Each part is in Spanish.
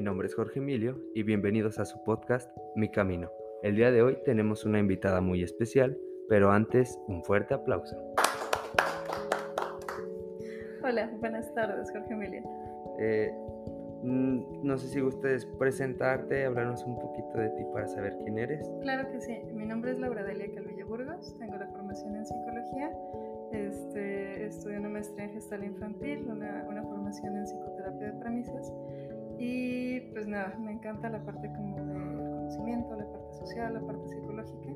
mi nombre es Jorge Emilio y bienvenidos a su podcast Mi Camino. El día de hoy tenemos una invitada muy especial, pero antes un fuerte aplauso. Hola, buenas tardes Jorge Emilio. Eh, mm, no sé si gustes presentarte, hablarnos un poquito de ti para saber quién eres. Claro que sí, mi nombre es Laura Delia Calvillo Burgos, tengo la formación en psicología, este, estudio una maestría en gestal infantil, una, una formación en psicoterapia de premisas y pues nada, me encanta la parte como del conocimiento, la parte social, la parte psicológica.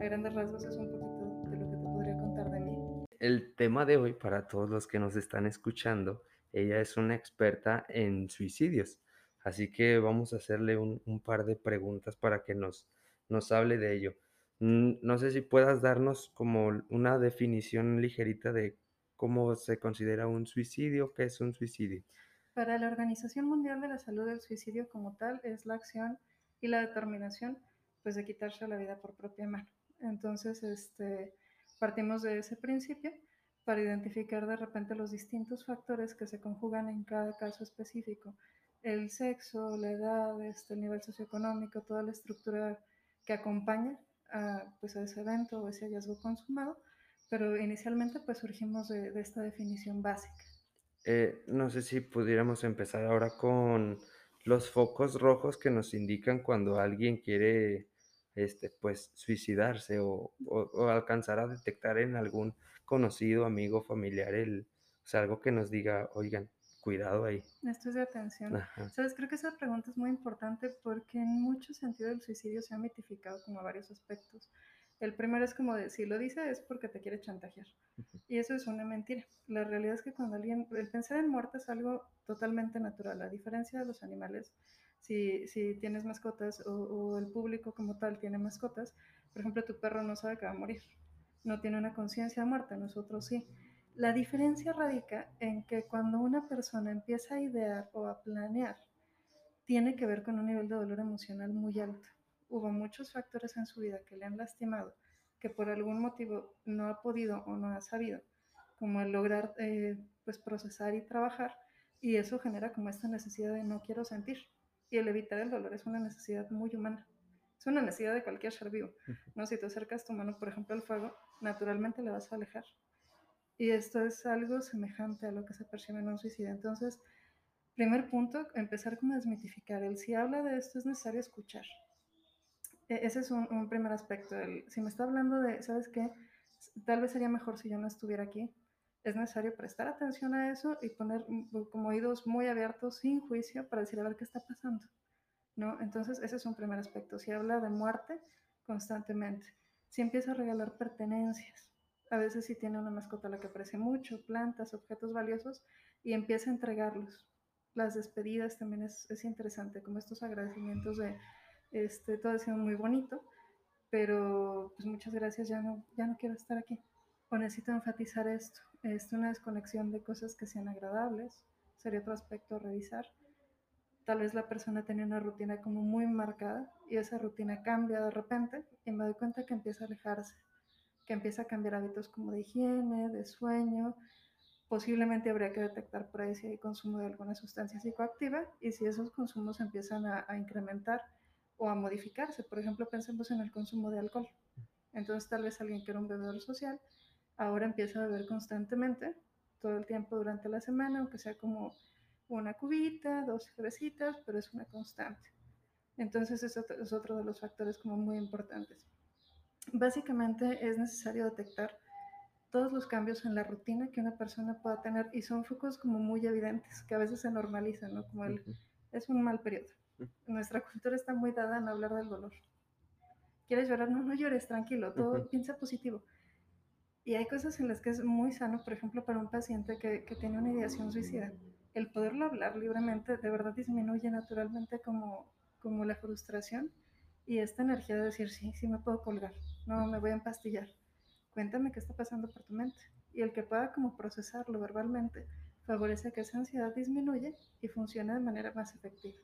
A grandes rasgos es un poquito de lo que te podría contar de mí. El tema de hoy, para todos los que nos están escuchando, ella es una experta en suicidios. Así que vamos a hacerle un, un par de preguntas para que nos, nos hable de ello. Mm, No sé si puedas darnos como una definición ligerita de cómo se considera un suicidio, qué es un suicidio. Para la Organización Mundial de la Salud, el suicidio como tal es la acción y la determinación pues, de quitarse la vida por propia mano. Entonces, este, partimos de ese principio para identificar de repente los distintos factores que se conjugan en cada caso específico. El sexo, la edad, este, el nivel socioeconómico, toda la estructura que acompaña a, pues, a ese evento o ese hallazgo consumado, pero inicialmente pues surgimos de, de esta definición básica. Eh, no sé si pudiéramos empezar ahora con los focos rojos que nos indican cuando alguien quiere, este, pues, suicidarse o, o- o alcanzar a detectar en algún conocido, amigo, familiar, el, o sea, algo que nos diga, oigan, cuidado ahí. Esto es de atención. Ajá. Sabes, creo que esa pregunta es muy importante porque en mucho sentido el suicidio se ha mitificado como varios aspectos. El primero es como de, si lo dice es porque te quiere chantajear. Y eso es una mentira. La realidad es que cuando alguien, el pensar en muerte es algo totalmente natural, a diferencia de los animales. Si, si tienes mascotas o, o el público como tal tiene mascotas, por ejemplo, tu perro no sabe que va a morir, no tiene una conciencia de muerte, nosotros sí. La diferencia radica en que cuando una persona empieza a idear o a planear, tiene que ver con un nivel de dolor emocional muy alto. Hubo muchos factores en su vida que le han lastimado, que por algún motivo no ha podido o no ha sabido, como el lograr eh, pues procesar y trabajar, y eso genera como esta necesidad de no quiero sentir. Y el evitar el dolor es una necesidad muy humana. Es una necesidad de cualquier ser vivo. ¿no? Si te acercas tu mano, por ejemplo, al fuego, naturalmente la vas a alejar. Y esto es algo semejante a lo que se percibe en un suicidio. Entonces, primer punto, empezar como a desmitificar. El si habla de esto es necesario escuchar. E- Ese es un, primer aspecto. Si me está hablando de, ¿sabes qué? Tal vez sería mejor si yo no estuviera aquí. Es necesario prestar atención a eso y poner mm, como oídos muy abiertos, sin juicio, para decir a ver qué está pasando. ¿no? Entonces, ese es un primer aspecto. Si habla de muerte constantemente, si empieza a regalar pertenencias, a veces si tiene una mascota a la que aprecia mucho, plantas, objetos valiosos, y empieza a entregarlos. Las despedidas también es, es interesante, como estos agradecimientos de, este, todo ha sido muy bonito, pero pues muchas gracias, ya no, ya no quiero estar aquí. O necesito enfatizar esto, es una desconexión de cosas que sean agradables, sería otro aspecto a revisar tal vez la persona tenía una rutina como muy marcada y esa rutina cambia de repente y me doy cuenta que empieza a alejarse, que empieza a cambiar hábitos como de higiene, de sueño. Posiblemente habría que detectar por ahí si hay consumo de alguna sustancia psicoactiva y si esos consumos empiezan a, a incrementar o a modificarse. Por ejemplo, pensemos en el consumo de alcohol. Entonces tal vez alguien que era un bebedor social ahora empieza a beber constantemente, todo el tiempo durante la semana, aunque sea como una cubita, dos cervecitas, pero es una constante. Entonces eso es otro de los factores como muy importantes. Básicamente es necesario detectar todos los cambios en la rutina que una persona pueda tener y son focos como muy evidentes, que a veces se normalizan, ¿no? Como el, es un mal periodo. Nuestra cultura está muy dada en hablar del dolor. ¿Quieres llorar? No, no llores, tranquilo, todo Ujú. piensa positivo. Y hay cosas en las que es muy sano, por ejemplo, para un paciente que, que tiene una ideación suicida, el poderlo hablar libremente de verdad disminuye naturalmente como, como la frustración y esta energía de decir, sí, sí me puedo colgar, no me voy a empastillar, cuéntame qué está pasando por tu mente. Y el que pueda como procesarlo verbalmente favorece que esa ansiedad disminuye y funcione de manera más efectiva.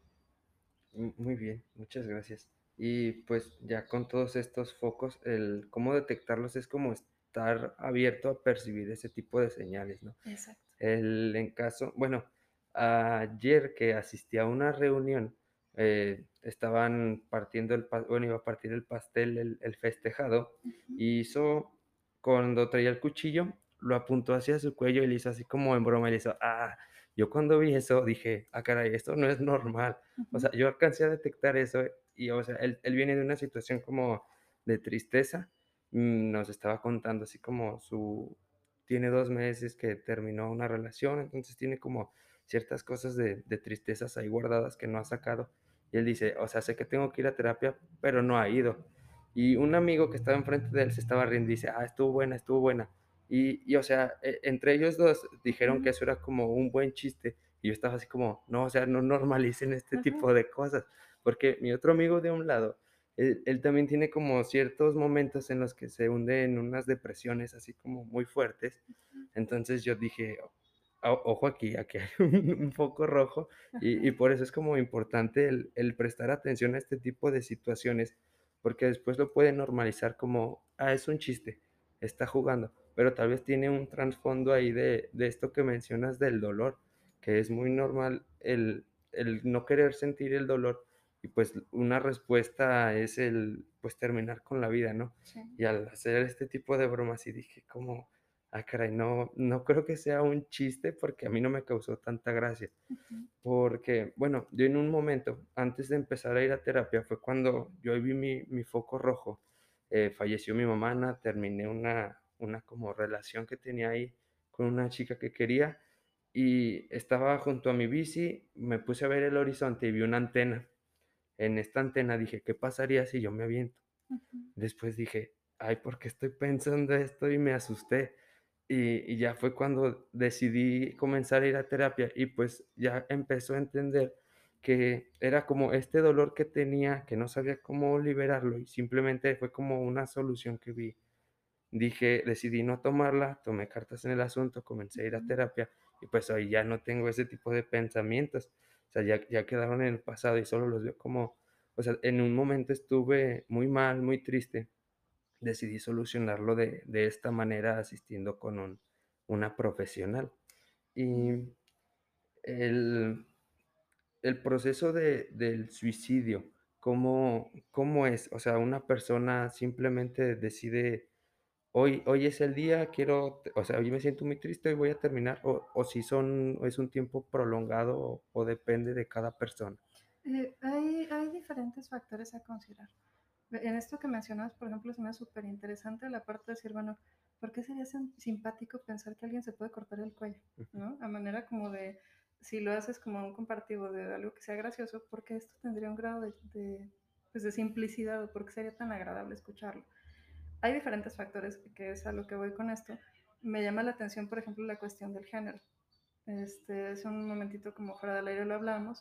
Muy bien, muchas gracias. Y pues ya con todos estos focos, el cómo detectarlos es como estar abierto a percibir ese tipo de señales, ¿no? Exacto. El, en caso, bueno, ayer que asistí a una reunión, eh, estaban partiendo el bueno, iba a partir el pastel el el festejado, y hizo cuando traía el cuchillo, lo apuntó hacia su cuello y le hizo así como en broma, y le hizo: "Ah". Yo cuando vi eso dije: "Ah, caray, esto no es normal". O Ujú. sea, yo alcancé a detectar eso y, o sea, él él viene de una situación como de tristeza, mm, nos estaba contando así como su tiene 2 meses que terminó una relación, entonces tiene como ciertas cosas de de tristezas ahí guardadas que no ha sacado. Y él dice: "O sea, sé que tengo que ir a terapia, pero no ha ido". Y un amigo que estaba enfrente de él se estaba riendo y dice: "Ah, estuvo buena, estuvo buena". Y y, o sea, e entre ellos 2 dijeron que eso era como un buen chiste, y yo estaba así como: "No, o sea, no normalicen este Ujú. tipo de cosas", porque mi otro amigo de un lado, él él también tiene como ciertos momentos en los que se hunde en unas depresiones así como muy fuertes. Entonces yo dije: "O ojo aquí, aquí hay un foco rojo", y y Ajá. por eso es como importante el el prestar atención a este tipo de situaciones, porque después lo pueden normalizar como: "Ah, es un chiste, está jugando", pero tal vez tiene un trasfondo ahí de de esto que mencionas del dolor, que es muy normal el el no querer sentir el dolor y, pues, una respuesta es el, pues, terminar con la vida, ¿no? Sí. Y al hacer este tipo de bromas, sí dije como: "Ah, caray, no no creo que sea un chiste", porque a mí no me causó tanta gracia. Ujú. Porque, bueno, yo en un momento, antes de empezar a ir a terapia, fue cuando yo ahí vi mi mi foco rojo, eh, falleció mi mamá, terminé una una como relación que tenía ahí con una chica que quería, y estaba junto a mi bici, me puse a ver el horizonte y vi una antena. En esta antena dije: "¿Qué pasaría si yo me aviento?". Después dije: "Ay, ¿por qué estoy pensando esto?", y me asusté. Y y ya fue cuando decidí comenzar a ir a terapia y, pues, ya empezó a entender que era como este dolor que tenía, que no sabía cómo liberarlo, y simplemente fue como una solución que vi. Dije decidí no tomarla, tomé cartas en el asunto, comencé a ir a terapia y, pues, hoy ya no tengo ese tipo de pensamientos. O sea, ya ya quedaron en el pasado y solo los veo como o sea, en un momento estuve muy mal, muy triste, decidí solucionarlo de de esta manera, asistiendo con un una profesional. Y el el proceso de del suicidio, ¿cómo cómo es? O sea, una persona simplemente decide: "Hoy hoy es el día, quiero o sea, hoy me siento muy triste, hoy voy a terminar", o o si son es un tiempo prolongado, o o depende de cada persona. Eh, hay hay diferentes factores a considerar. En esto que mencionas, por ejemplo, se me hace superinteresante la parte de decir, bueno, ¿por qué sería sim simpático pensar que alguien se puede cortar el cuello?. ¿no? A manera como de, si lo haces como un comparativo de algo que sea gracioso, ¿por qué esto tendría un grado de de, pues, de simplicidad, o por qué sería tan agradable escucharlo? Hay diferentes factores, que es a lo que voy con esto. Me llama la atención, por ejemplo, la cuestión del género. Este, hace un momentito, como fuera del aire lo hablamos,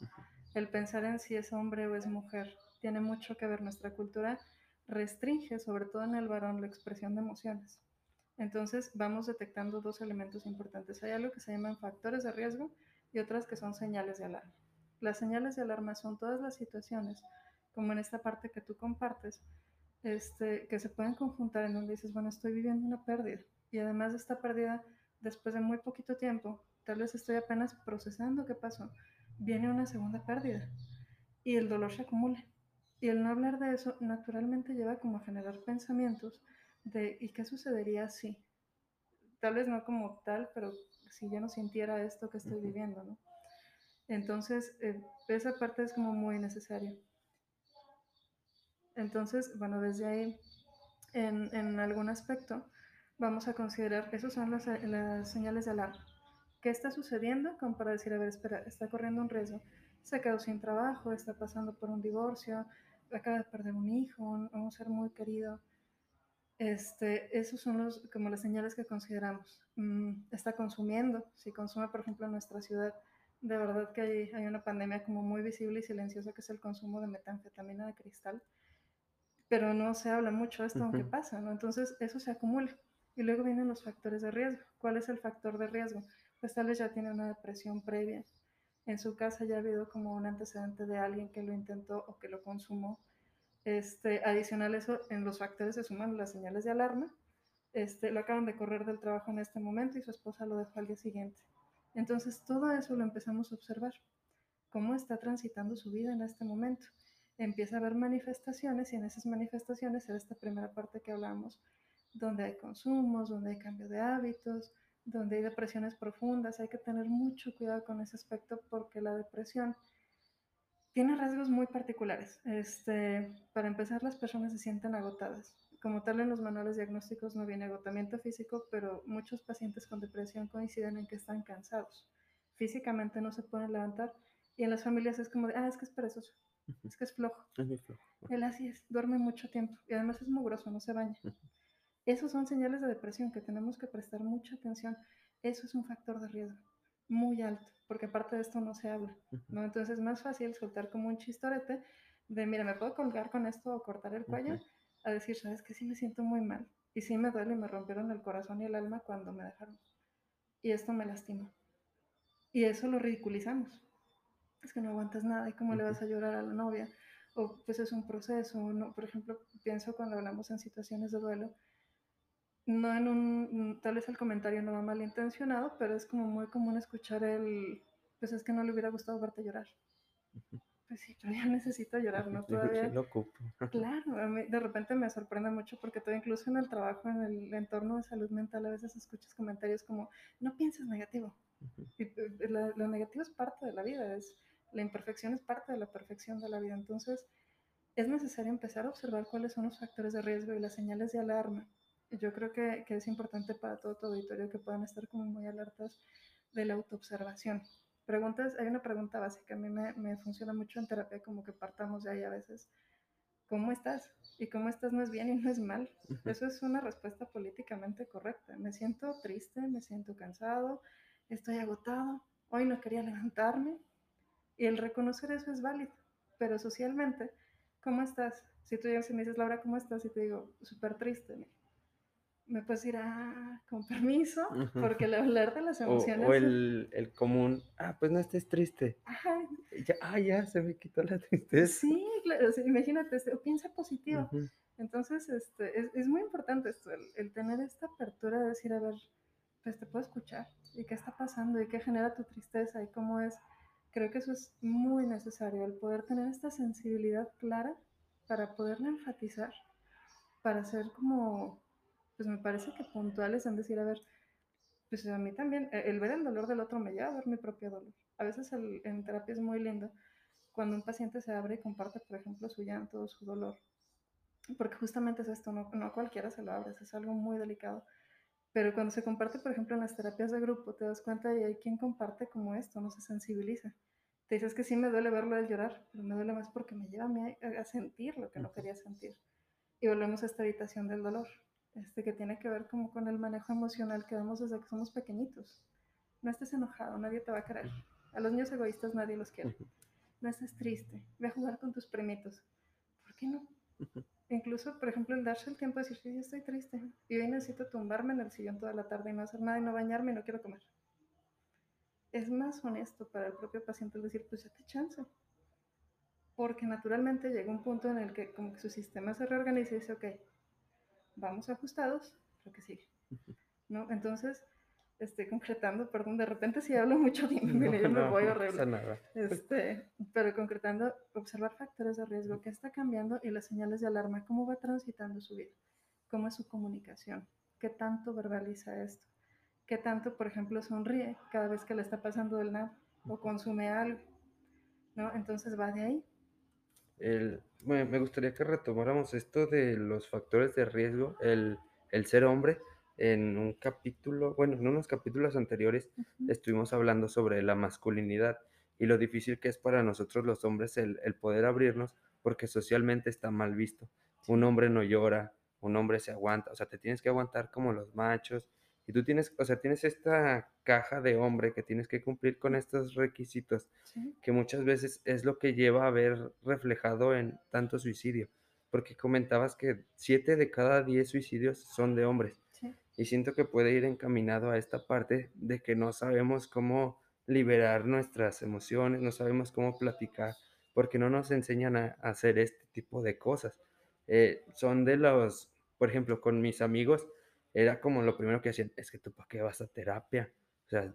el pensar en si es hombre o es mujer, tiene mucho que ver. Nuestra cultura restringe, sobre todo en el varón, la expresión de emociones. Entonces, vamos detectando 2 elementos importantes. Hay algo que se llaman factores de riesgo y otras que son señales de alarma. Las señales de alarma son todas las situaciones, como en esta parte que tú compartes, este, que se pueden conjuntar en donde dices, bueno, estoy viviendo una pérdida, y además de esta pérdida, después de muy poquito tiempo, tal vez estoy apenas procesando qué pasó, viene una segunda pérdida, y el dolor se acumula. Y el no hablar de eso, naturalmente lleva como a generar pensamientos de, ¿y qué sucedería si? Tal vez no como tal, pero si yo no sintiera esto que estoy viviendo, ¿no? Entonces, eh, esa parte es como muy necesaria. Entonces, bueno, desde ahí, en en algún aspecto, vamos a considerar, esos son las las señales de alarma. ¿Qué está sucediendo? Como para decir, a ver, espera, está corriendo un riesgo. Se quedó sin trabajo, está pasando por un divorcio, acaba de perder un hijo, un un ser muy querido. Este, esos son los como las señales que consideramos. Mm, está consumiendo, si consume, por ejemplo, en nuestra ciudad, de verdad que hay hay una pandemia como muy visible y silenciosa, que es el consumo de metanfetamina de cristal. Pero no se habla mucho de esto, aunque Ujú. pasa, ¿no? Entonces, eso se acumula. Y luego vienen los factores de riesgo. ¿Cuál es el factor de riesgo? Pues tal vez ya tiene una depresión previa. En su casa ya ha habido como un antecedente de alguien que lo intentó o que lo consumó. Este, adicional eso, en los factores se suman las señales de alarma. Este, lo acaban de correr del trabajo en este momento y su esposa lo dejó al día siguiente. Entonces, todo eso lo empezamos a observar. cómo está transitando su vida en este momento. Empieza a haber manifestaciones y en esas manifestaciones era esta primera parte que hablamos, donde hay consumos, donde hay cambio de hábitos, donde hay depresiones profundas. Hay que tener mucho cuidado con ese aspecto porque la depresión tiene rasgos muy particulares. Este, para empezar, las personas se sienten agotadas. Como tal, en los manuales diagnósticos no viene agotamiento físico, pero muchos pacientes con depresión coinciden en que están cansados. Físicamente no se pueden levantar y en las familias es como de, ah, es que es perezoso, es que es flojo. Es muy flojo. Él así es, duerme mucho tiempo y además es mugroso, no se baña. Esos son señales de depresión que tenemos que prestar mucha atención. Eso es un factor de riesgo muy alto, porque aparte de esto no se habla, ¿no? Entonces es más fácil soltar como un chistorete de, mira, me puedo colgar con esto o cortar el cuello, a decir, sabes que sí me siento muy mal y sí me duele y me rompieron el corazón y el alma cuando me dejaron. Y esto me lastima. Y eso lo ridiculizamos. Es que no aguantas nada y cómo le vas a llorar a la novia. O pues es un proceso. No, por ejemplo, pienso cuando hablamos en situaciones de duelo, no en un, tal vez el comentario no va malintencionado, pero es como muy común escuchar el, pues es que no le hubiera gustado verte llorar. Pues sí, pero ya necesito llorar, ¿no? Todavía. lo ocupo. Claro, a mí de repente me sorprende mucho porque todo, incluso en el trabajo, en el entorno de salud mental, a veces escuchas comentarios como, no pienses negativo. y, eh, lo negativo es parte de la vida, es, la imperfección es parte de la perfección de la vida. Entonces, es necesario empezar a observar cuáles son los factores de riesgo y las señales de alarma yo creo que, que, es importante para todo tu auditorio que puedan estar como muy alertas de la autoobservación. Preguntas, hay una pregunta básica, a mí me, me, funciona mucho en terapia, como que partamos de ahí a veces. ¿Cómo estás? Y cómo estás no es bien y no es mal. Eso es una respuesta políticamente correcta. Me siento triste, me siento cansado, estoy agotado, hoy no quería levantarme. Y el reconocer eso es válido. Pero socialmente, ¿cómo estás? Si tú ya me dices, Laura, ¿cómo estás? Y te digo, súper triste me puedes ir, ah, con permiso, porque el hablar de las emociones... O, el, el, común, ah, pues no estés triste. Ajá. Ya, ah, ya, se me quitó la tristeza. Sí, claro, imagínate, este, piensa positivo. Entonces, este, es, es, muy importante esto, el, el, tener esta apertura de decir, a ver, pues te puedo escuchar, y qué está pasando, y qué genera tu tristeza, y cómo es. Creo que eso es muy necesario, el poder tener esta sensibilidad clara para poderla enfatizar, para ser como pues me parece que puntuales en decir, a ver, pues a mí también, e, el ver el dolor del otro me lleva a ver mi propio dolor. A veces en terapia es muy lindo cuando un paciente se abre y comparte, por ejemplo, su llanto o su dolor. Porque justamente es esto, no, no cualquiera se lo abre, es algo muy delicado. Pero cuando se comparte, por ejemplo, en las terapias de grupo, te das cuenta y hay quien comparte como esto, no se sensibiliza. Te dices que sí me duele verlo de llorar, pero me duele más porque me lleva a, mí a sentir lo que no quería sentir. Y volvemos a esta habitación del dolor este, que tiene que ver como con el manejo emocional que damos desde que somos pequeñitos. No estés enojado, nadie te va a querer. A los niños egoístas nadie los quiere. No estés triste, ve a jugar con tus primitos. ¿Por qué no? Incluso, por ejemplo, el darse el tiempo de decir, sí, estoy triste y hoy necesito tumbarme en el sillón toda la tarde y no hacer nada y no bañarme y no quiero comer. Es más honesto para el propio paciente el decir, pues te chance. Porque naturalmente llega un punto en el que como que su sistema se reorganiza y dice, ok, vamos ajustados, creo que sigue. ¿No? Entonces, estoy concretando, perdón, de repente si hablo mucho tiempo, no, yo me voy horrible. nada. Este, pero concretando, observar factores de riesgo, qué está cambiando y las señales de alarma, cómo va transitando su vida, cómo es su comunicación, qué tanto verbaliza esto, qué tanto, por ejemplo, sonríe cada vez que le está pasando del nada o consume algo, ¿no? Entonces va de ahí el, me gustaría que retomáramos esto de los factores de riesgo, el, el, ser hombre. En un capítulo, bueno, en unos capítulos anteriores estuvimos hablando sobre la masculinidad y lo difícil que es para nosotros los hombres el, el poder abrirnos porque socialmente está mal visto. Un hombre no llora, un hombre se aguanta, o sea, te tienes que aguantar como los machos, y tú tienes, o sea, tienes esta caja de hombre que tienes que cumplir con estos requisitos, que muchas veces es lo que lleva a ver reflejado en tanto suicidio. Porque comentabas que siete de cada diez suicidios son de hombres. Y siento que puede ir encaminado a esta parte de que no sabemos cómo liberar nuestras emociones, no sabemos cómo platicar, porque no nos enseñan a, hacer este tipo de cosas. Eh, son de los, por ejemplo, con mis amigos, era como lo primero que hacían, es que tú para qué vas a terapia. O sea,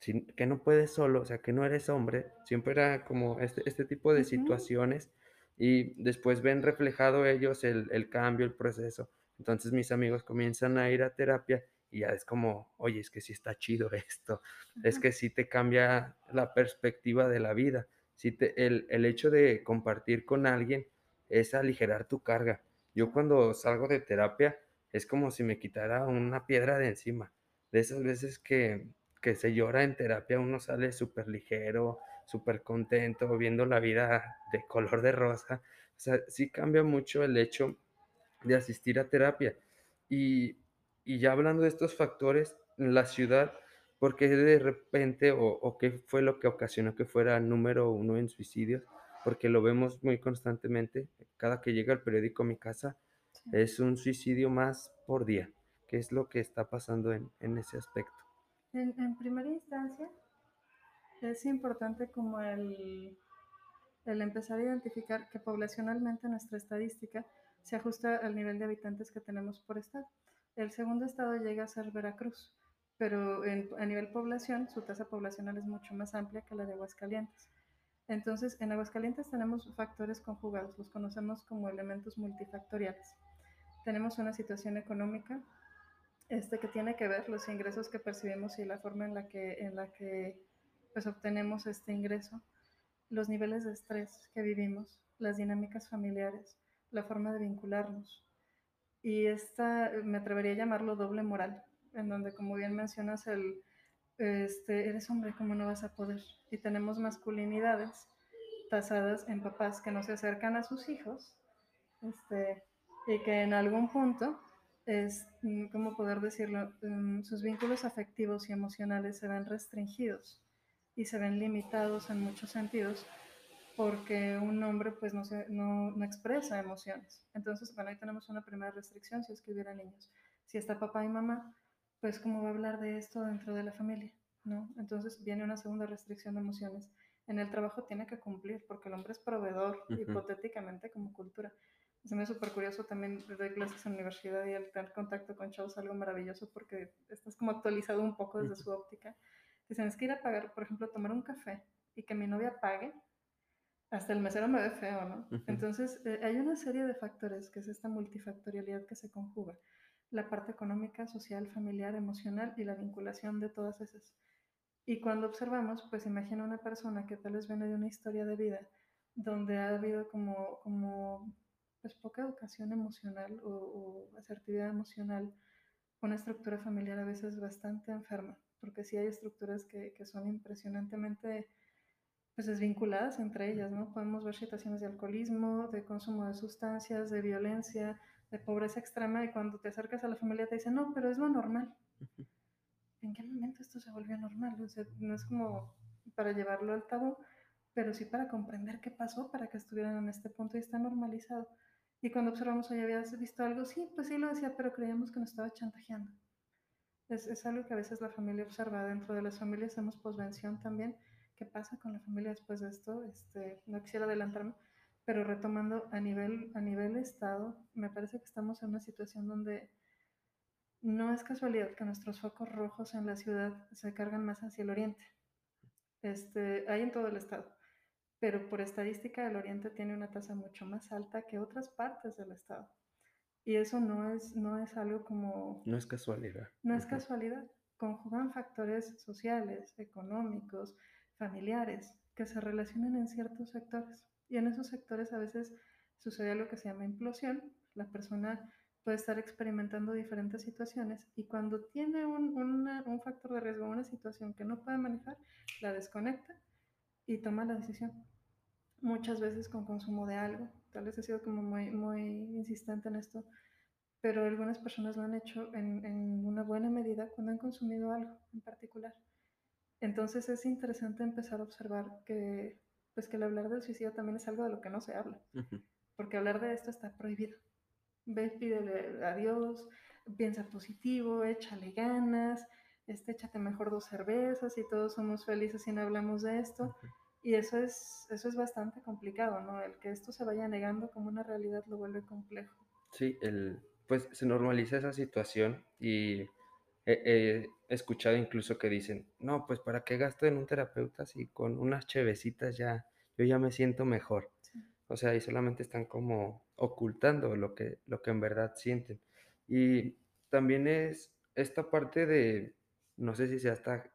que no puedes solo, o sea, que no eres hombre. Siempre era como este este tipo de situaciones, y después ven reflejado ellos el el cambio, el proceso. Entonces, mis amigos comienzan a ir a terapia, y ya es como: "Oye, es que sí está chido esto, es Ajá. que sí te cambia la perspectiva de la vida". Sí te el el hecho de compartir con alguien es aligerar tu carga. Yo cuando salgo de terapia, es como si me quitara una piedra de encima. De esas veces que que se llora en terapia, uno sale superligero, supercontento, viendo la vida de color de rosa. O sea, sí cambia mucho el hecho de asistir a terapia. Y y ya hablando de estos factores, en la ciudad, ¿por qué de repente o o qué fue lo que ocasionó que fuera número uno en suicidios? Porque lo vemos muy constantemente. Cada que llega el periódico a mi casa, Sí. es un suicidio más por día. ¿Qué es lo que está pasando en en ese aspecto? En, en primera instancia, es importante como el, el empezar a identificar que poblacionalmente nuestra estadística se ajusta al nivel de habitantes que tenemos por estado. El segundo estado llega a ser Veracruz, pero a nivel población su tasa poblacional es mucho más amplia que la de Aguascalientes. Entonces, en Aguascalientes tenemos factores conjugados, los conocemos como elementos multifactoriales. Tenemos una situación económica este, que tiene que ver los ingresos que percibimos y la forma en la que, en la que pues, obtenemos este ingreso, los niveles de estrés que vivimos, las dinámicas familiares, la forma de vincularnos. Y esta, me atrevería a llamarlo doble moral, en donde, como bien mencionas, el, este, eres hombre, ¿cómo no vas a poder? Y tenemos masculinidades tasadas en papás que no se acercan a sus hijos, este, y que en algún punto es, mm, ¿cómo poder decirlo? Um, sus vínculos afectivos y emocionales se ven restringidos y se ven limitados en muchos sentidos porque un hombre pues no, se, no, no expresa emociones. Entonces, bueno, ahí tenemos una primera restricción si es que hubiera niños. Si está papá y mamá, pues cómo va a hablar de esto dentro de la familia, ¿no? Entonces viene una segunda restricción de emociones. En el trabajo tiene que cumplir porque el hombre es proveedor, Ujú. hipotéticamente como cultura. Se me es súper curioso también doy clases en la universidad y el tener contacto con chavos algo maravilloso porque estás como actualizado un poco desde su óptica. Dicen, es que ir a pagar, por ejemplo, tomar un café y que mi novia pague, hasta el mesero me ve feo, ¿no? Entonces, eh, hay una serie de factores que es esta multifactorialidad que se conjuga. La parte económica, social, familiar, emocional y la vinculación de todas esas. Y cuando observamos, pues imagina una persona que tal vez viene de una historia de vida donde ha habido como, como pues poca educación emocional o, o asertividad emocional, una estructura familiar a veces bastante enferma, porque sí hay estructuras que, que son impresionantemente pues desvinculadas entre ellas, ¿no? Podemos ver situaciones de alcoholismo, de consumo de sustancias, de violencia, de pobreza extrema, y cuando te acercas a la familia te dicen, no, pero es lo normal. ¿En qué momento esto se volvió normal? O sea, no es como para llevarlo al tabú, pero sí para comprender qué pasó para que estuvieran en este punto y está normalizado. Y cuando observamos, oye, ¿habías visto algo? Sí, pues sí lo decía, pero creíamos que nos estaba chantajeando. Es, es algo que a veces la familia observa. Dentro de las familias hacemos posvención también. ¿Qué pasa con la familia después de esto? Este, no quisiera adelantarme, pero retomando a nivel, a nivel Estado, me parece que estamos en una situación donde no es casualidad que nuestros focos rojos en la ciudad se cargan más hacia el oriente. Este, hay en todo el estado, pero por estadística el oriente tiene una tasa mucho más alta que otras partes del estado. Y eso no es, no es algo como No es casualidad. no es casualidad. Conjugan factores sociales, económicos, familiares, que se relacionan en ciertos sectores. Y en esos sectores a veces sucede algo que se llama implosión. La persona puede estar experimentando diferentes situaciones y cuando tiene un, una, un factor de riesgo, una situación que no puede manejar, la desconecta y toma la decisión. Muchas veces con consumo de algo. Tal vez he sido como muy, muy insistente en esto pero algunas personas lo han hecho en, en, una buena medida cuando han consumido algo en particular. Entonces es interesante empezar a observar que, pues que el hablar del suicidio también es algo de lo que no se habla, uh -huh. porque hablar de esto está prohibido. Ve, pídele a Dios, piensa positivo, échale ganas, este, échate mejor dos cervezas y todos somos felices si no hablamos de esto. Uh -huh. Y eso es, eso es bastante complicado, ¿no? El que esto se vaya negando como una realidad lo vuelve complejo. Sí, el, pues se normaliza esa situación y he he escuchado incluso que dicen: "No, pues, ¿para qué gasto en un terapeuta si con unas chevecitas ya yo ya me siento mejor?". Sí. O sea, y solamente están como ocultando lo que lo que en verdad sienten. Y también es esta parte de, no sé si sea hasta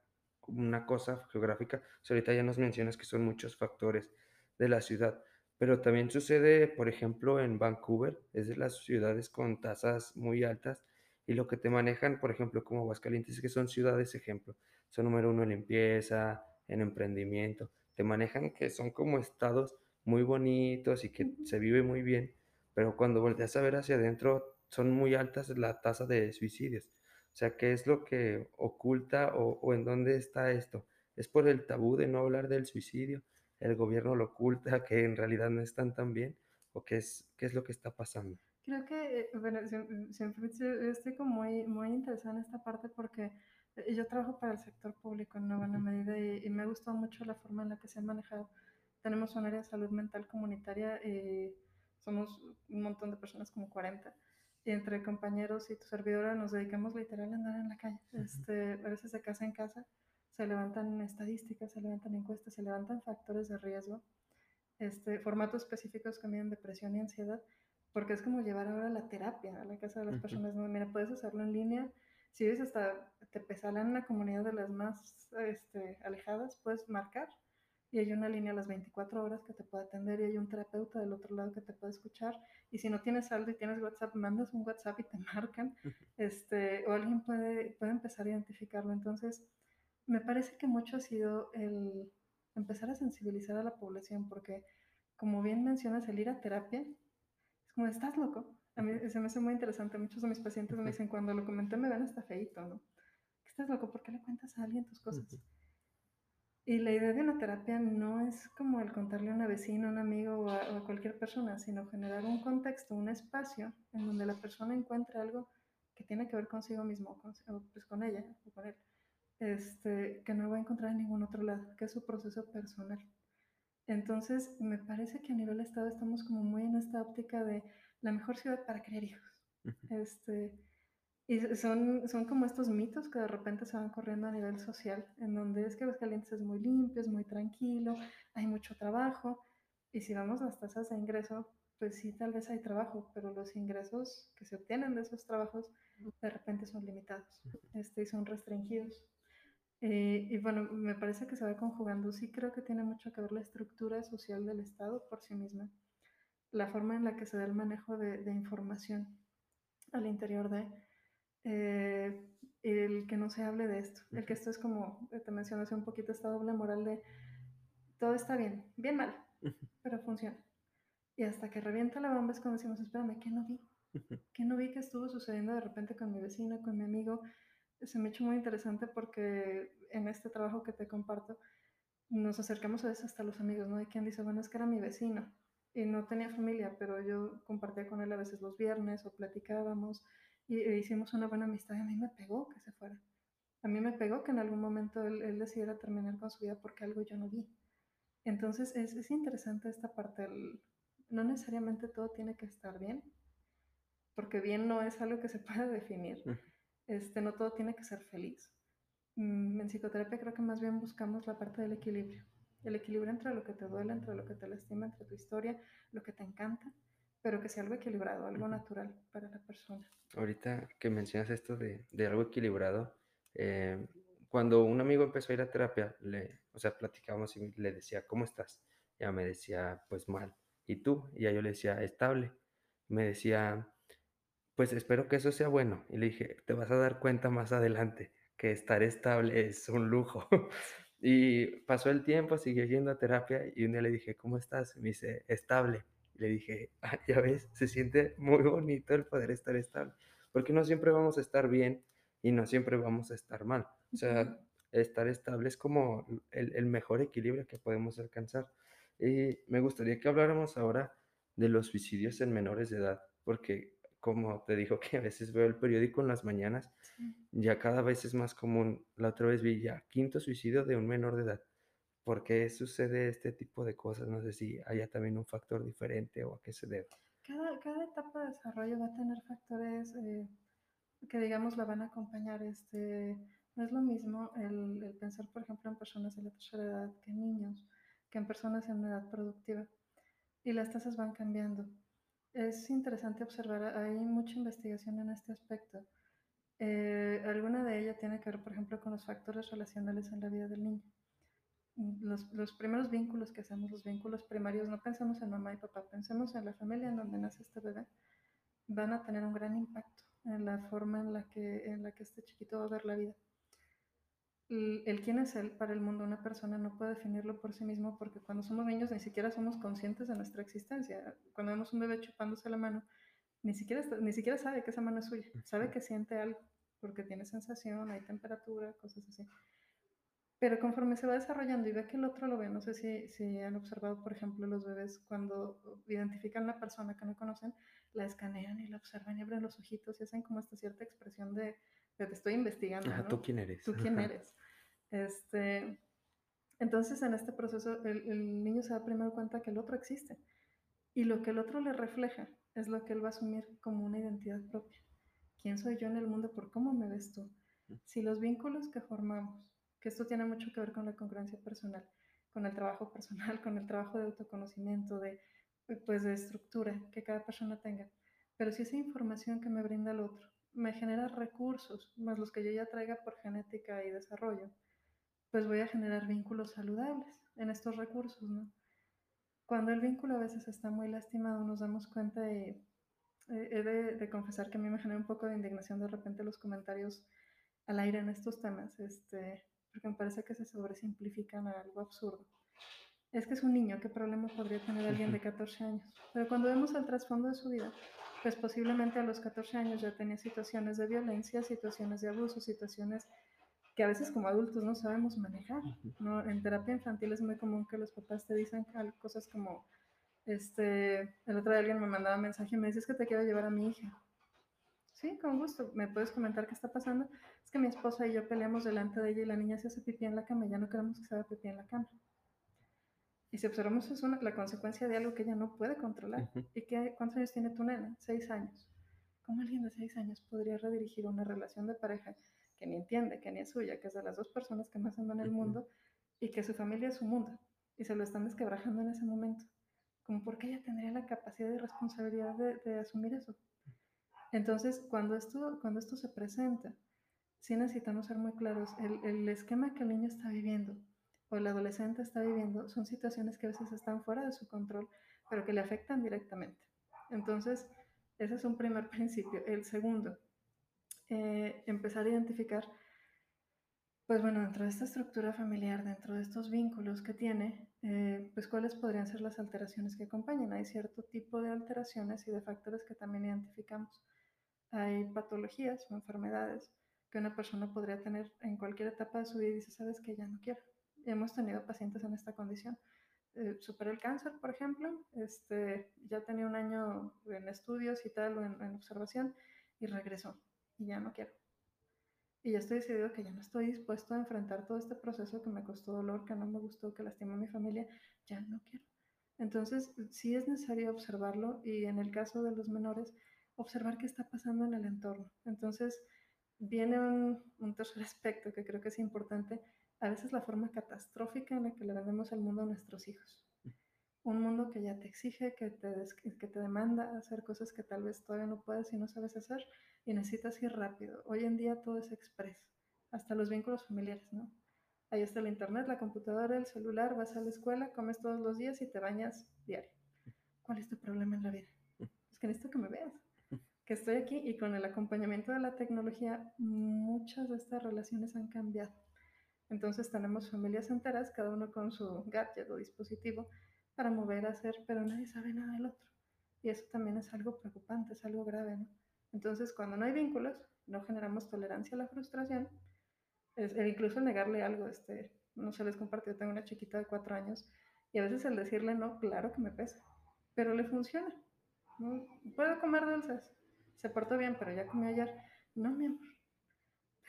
una cosa geográfica, o sea, ahorita ya nos mencionas que son muchos factores de la ciudad, pero también sucede, por ejemplo, en Vancouver, es de las ciudades con tasas muy altas, y lo que te manejan, por ejemplo, como Aguascalientes, es que son ciudades ejemplo, son número uno en limpieza, en emprendimiento, te manejan que son como estados muy bonitos y que se vive muy bien, pero cuando volteas a ver hacia adentro, son muy altas la tasa de suicidios. O sea, ¿qué es lo que oculta o o en dónde está esto? ¿Es por el tabú de no hablar del suicidio? ¿El gobierno lo oculta, que en realidad no están tan bien? ¿O qué es qué es lo que está pasando? Creo que, eh, bueno, siem siempre estoy como muy muy interesada en esta parte porque, eh, yo trabajo para el sector público en una buena medida y y me ha gustado mucho la forma en la que se ha manejado. Tenemos un área de salud mental comunitaria, eh, somos un montón de personas, como 40, y entre compañeros y tu servidora nos dedicamos literal a andar en la calle, este, a veces de casa en casa, se levantan estadísticas, se levantan encuestas, se levantan factores de riesgo este, formatos específicos que miden depresión y ansiedad, porque es como llevar ahora la terapia a la casa de las personas. ¿no? Mira, puedes hacerlo en línea. Si vives hasta Tepesalán, una comunidad de las más este, alejadas, puedes marcar y hay una línea a las 24 horas que te puede atender y hay un terapeuta del otro lado que te puede escuchar. Y si no tienes saldo y tienes WhatsApp, mandas un WhatsApp y te marcan. Este, o alguien puede, puede empezar a identificarlo. Entonces, me parece que mucho ha sido el empezar a sensibilizar a la población, porque como bien mencionas, el ir a terapia como, ¿estás loco? A mí se me hace muy interesante. Muchos de mis pacientes me dicen, cuando lo comenté, me ven hasta feíto, ¿no? ¿Estás loco? ¿Por qué le cuentas a alguien tus cosas? Y la idea de una terapia no es como el contarle a una vecina, a un amigo o a, o a cualquier persona, sino generar un contexto, un espacio en donde la persona encuentre algo que tiene que ver consigo mismo, con, o pues con ella o con él, este, que no va a encontrar en ningún otro lado, que es su proceso personal. Entonces, me parece que a nivel Estado estamos como muy en esta óptica de la mejor ciudad para criar hijos. Este, y son, son como estos mitos que de repente se van corriendo a nivel social, en donde es que Aguascalientes es muy limpio, es muy tranquilo, hay mucho trabajo, y si vamos a las tasas de ingreso, pues sí, tal vez hay trabajo, pero los ingresos que se obtienen de esos trabajos de repente son limitados este, y son restringidos. Eh, y bueno, me parece que se va conjugando. Sí creo que tiene mucho que ver la estructura social del Estado por sí misma, la forma en la que se da el manejo de, de información al interior de, eh, el que no se hable de esto, el que esto es como, eh, te mencioné hace un poquito, esta doble moral de todo está bien, bien mal, pero funciona. Y hasta que revienta la bomba es cuando decimos, espérame, ¿qué no vi? ¿Qué no vi que estuvo sucediendo de repente con mi vecino, con mi amigo? Se me ha hecho muy interesante porque en este trabajo que te comparto, nos acercamos a veces hasta los amigos, ¿no? Hay quien dice, bueno, es que era mi vecino y no tenía familia, pero yo compartía con él a veces los viernes o platicábamos y e hicimos una buena amistad y a mí me pegó que se fuera. A mí me pegó que en algún momento él, él decidiera terminar con su vida porque algo yo no vi. Entonces es, es interesante esta parte, el, no necesariamente todo tiene que estar bien, porque bien no es algo que se pueda definir. Este, no todo tiene que ser feliz. Mm, en psicoterapia creo que más bien buscamos la parte del equilibrio. El equilibrio entre lo que te duele, entre lo que te lastima, entre tu historia, lo que te encanta, pero que sea algo equilibrado, algo natural para la persona. Ahorita que mencionas esto de de algo equilibrado, em, cuando un amigo empezó a ir a terapia, le o sea, platicábamos y le decía: "¿Cómo estás?". Ya me decía: "Pues mal". "¿Y tú?". Y ya yo le decía: "Estable". Me decía: "Pues espero que eso sea bueno". Y le dije: "Te vas a dar cuenta más adelante que estar estable es un lujo". Y pasó el tiempo, siguió yendo a terapia y un día le dije: "¿Cómo estás?". Me dice: "Estable". Y le dije: "Ah, ya ves, se siente muy bonito el poder estar estable, porque no siempre vamos a estar bien y no siempre vamos a estar mal". O sea, estar estable es como el el mejor equilibrio que podemos alcanzar. Y me gustaría que habláramos ahora de los suicidios en menores de edad, porque como te digo que a veces veo el periódico en las mañanas Sí. ya cada vez es más común. La otra vez vi ya quinto suicidio de un menor de edad. ¿Por qué sucede este tipo de cosas? No sé si haya también un factor diferente o a qué se debe. Cada, cada etapa de desarrollo va a tener factores, eh, que digamos la van a acompañar. Este, no es lo mismo el, el pensar, por ejemplo, en personas de la tercera edad que en niños, que en personas en una edad productiva. Y las tasas van cambiando. Es interesante observar, hay mucha investigación en este aspecto. Eh, alguna de ellas tiene que ver, por ejemplo, con los factores relacionales en la vida del niño. Los, los, primeros vínculos que hacemos, los vínculos primarios, no pensemos en mamá y papá, pensemos en la familia en donde nace este bebé, van a tener un gran impacto en la forma en la que, en la que este chiquito va a ver la vida. El, el, quién es él para el mundo, una persona no puede definirlo por sí mismo porque cuando somos niños ni siquiera somos conscientes de nuestra existencia. Cuando vemos un bebé chupándose la mano, ni siquiera, ni siquiera sabe que esa mano es suya, sabe que siente algo porque tiene sensación, hay temperatura, cosas así. Pero conforme se va desarrollando y ve que el otro lo ve, no sé si, si han observado, por ejemplo, los bebés cuando identifican a una persona que no conocen, la escanean y la observan y abren los ojitos y hacen como esta cierta expresión de, te estoy investigando. Ajá, ¿no? ¿Tú quién eres? ¿Tú quién eres? Este, entonces, en este proceso, el, el niño se da primero cuenta que el otro existe y lo que el otro le refleja es lo que él va a asumir como una identidad propia. ¿Quién soy yo en el mundo por cómo me ves tú? Si los vínculos que formamos que esto tiene mucho que ver con la congruencia personal, con el trabajo personal, con el trabajo de autoconocimiento, de, pues, de estructura que cada persona tenga. Pero si esa información que me brinda el otro me genera recursos, más los que yo ya traiga por genética y desarrollo, pues voy a generar vínculos saludables en estos recursos, ¿no? Cuando el vínculo a veces está muy lastimado, nos damos cuenta y eh, he de, de, confesar que a mí me genera un poco de indignación de repente los comentarios al aire en estos temas, este, porque me parece que se sobresimplifican a algo absurdo. Es que es un niño, ¿qué problema podría tener alguien de 14 años? Pero cuando vemos el trasfondo de su vida, pues posiblemente a los 14 años ya tenía situaciones de violencia, situaciones de abuso, situaciones que a veces como adultos no sabemos manejar. ¿no? En terapia infantil es muy común que los papás te dicen cosas como, este, el otro día alguien me mandaba un mensaje y me dice, es que te quiero llevar a mi hija. Sí, con gusto. ¿Me puedes comentar qué está pasando? Es que mi esposa y yo peleamos delante de ella y la niña se hace pipí en la cama y ya no queremos que se haga pipí en la cama. Y si observamos es una, la consecuencia de algo que ella no puede controlar. Uh -huh. ¿Y qué, cuántos años tiene tu nena? Seis años. ¿Cómo alguien de seis años podría redirigir una relación de pareja que ni entiende, que ni es suya, que es de las dos personas que más aman en el mundo y que su familia es su mundo? Y se lo están desquebrajando en ese momento. ¿Cómo por qué ella tendría la capacidad y responsabilidad de, de asumir eso? Entonces, cuando esto, cuando esto se presenta, sí necesitamos ser muy claros. El, el, esquema que el niño está viviendo o el adolescente está viviendo son situaciones que a veces están fuera de su control, pero que le afectan directamente. Entonces, ese es un primer principio. El segundo, eh, empezar a identificar, pues bueno, dentro de esta estructura familiar, dentro de estos vínculos que tiene, eh, pues cuáles podrían ser las alteraciones que acompañan. Hay cierto tipo de alteraciones y de factores que también identificamos hay patologías o enfermedades que una persona podría tener en cualquier etapa de su vida y dice, sabes que ya no quiero. Hemos tenido pacientes en esta condición. Eh, superó el cáncer, por ejemplo, este, ya tenía un año en estudios y tal, en, en, observación, y regresó, y ya no quiero. Y ya estoy decidido que ya no estoy dispuesto a enfrentar todo este proceso que me costó dolor, que no me gustó, que lastimó a mi familia, ya no quiero. Entonces, sí es necesario observarlo y en el caso de los menores, observar qué está pasando en el entorno. Entonces, viene un, un, tercer aspecto que creo que es importante, a veces la forma catastrófica en la que le vendemos al mundo a nuestros hijos. Un mundo que ya te exige, que te, que te demanda hacer cosas que tal vez todavía no puedes y no sabes hacer y necesitas ir rápido. Hoy en día todo es express, hasta los vínculos familiares, ¿no? Ahí está el internet, la computadora, el celular, vas a la escuela, comes todos los días y te bañas diario. ¿Cuál es tu problema en la vida? Es que necesito que me veas que estoy aquí y con el acompañamiento de la tecnología muchas de estas relaciones han cambiado. Entonces tenemos familias enteras, cada uno con su gadget o dispositivo para mover, hacer, pero nadie sabe nada del otro. Y eso también es algo preocupante, es algo grave, ¿no? Entonces cuando no hay vínculos, no generamos tolerancia a la frustración, es, e incluso negarle algo, este, no se les compartió, tengo una chiquita de cuatro años y a veces el decirle no, claro que me pesa, pero le funciona. ¿no? Puedo comer dulces, se portó bien, pero ya comió ayer. No, mi amor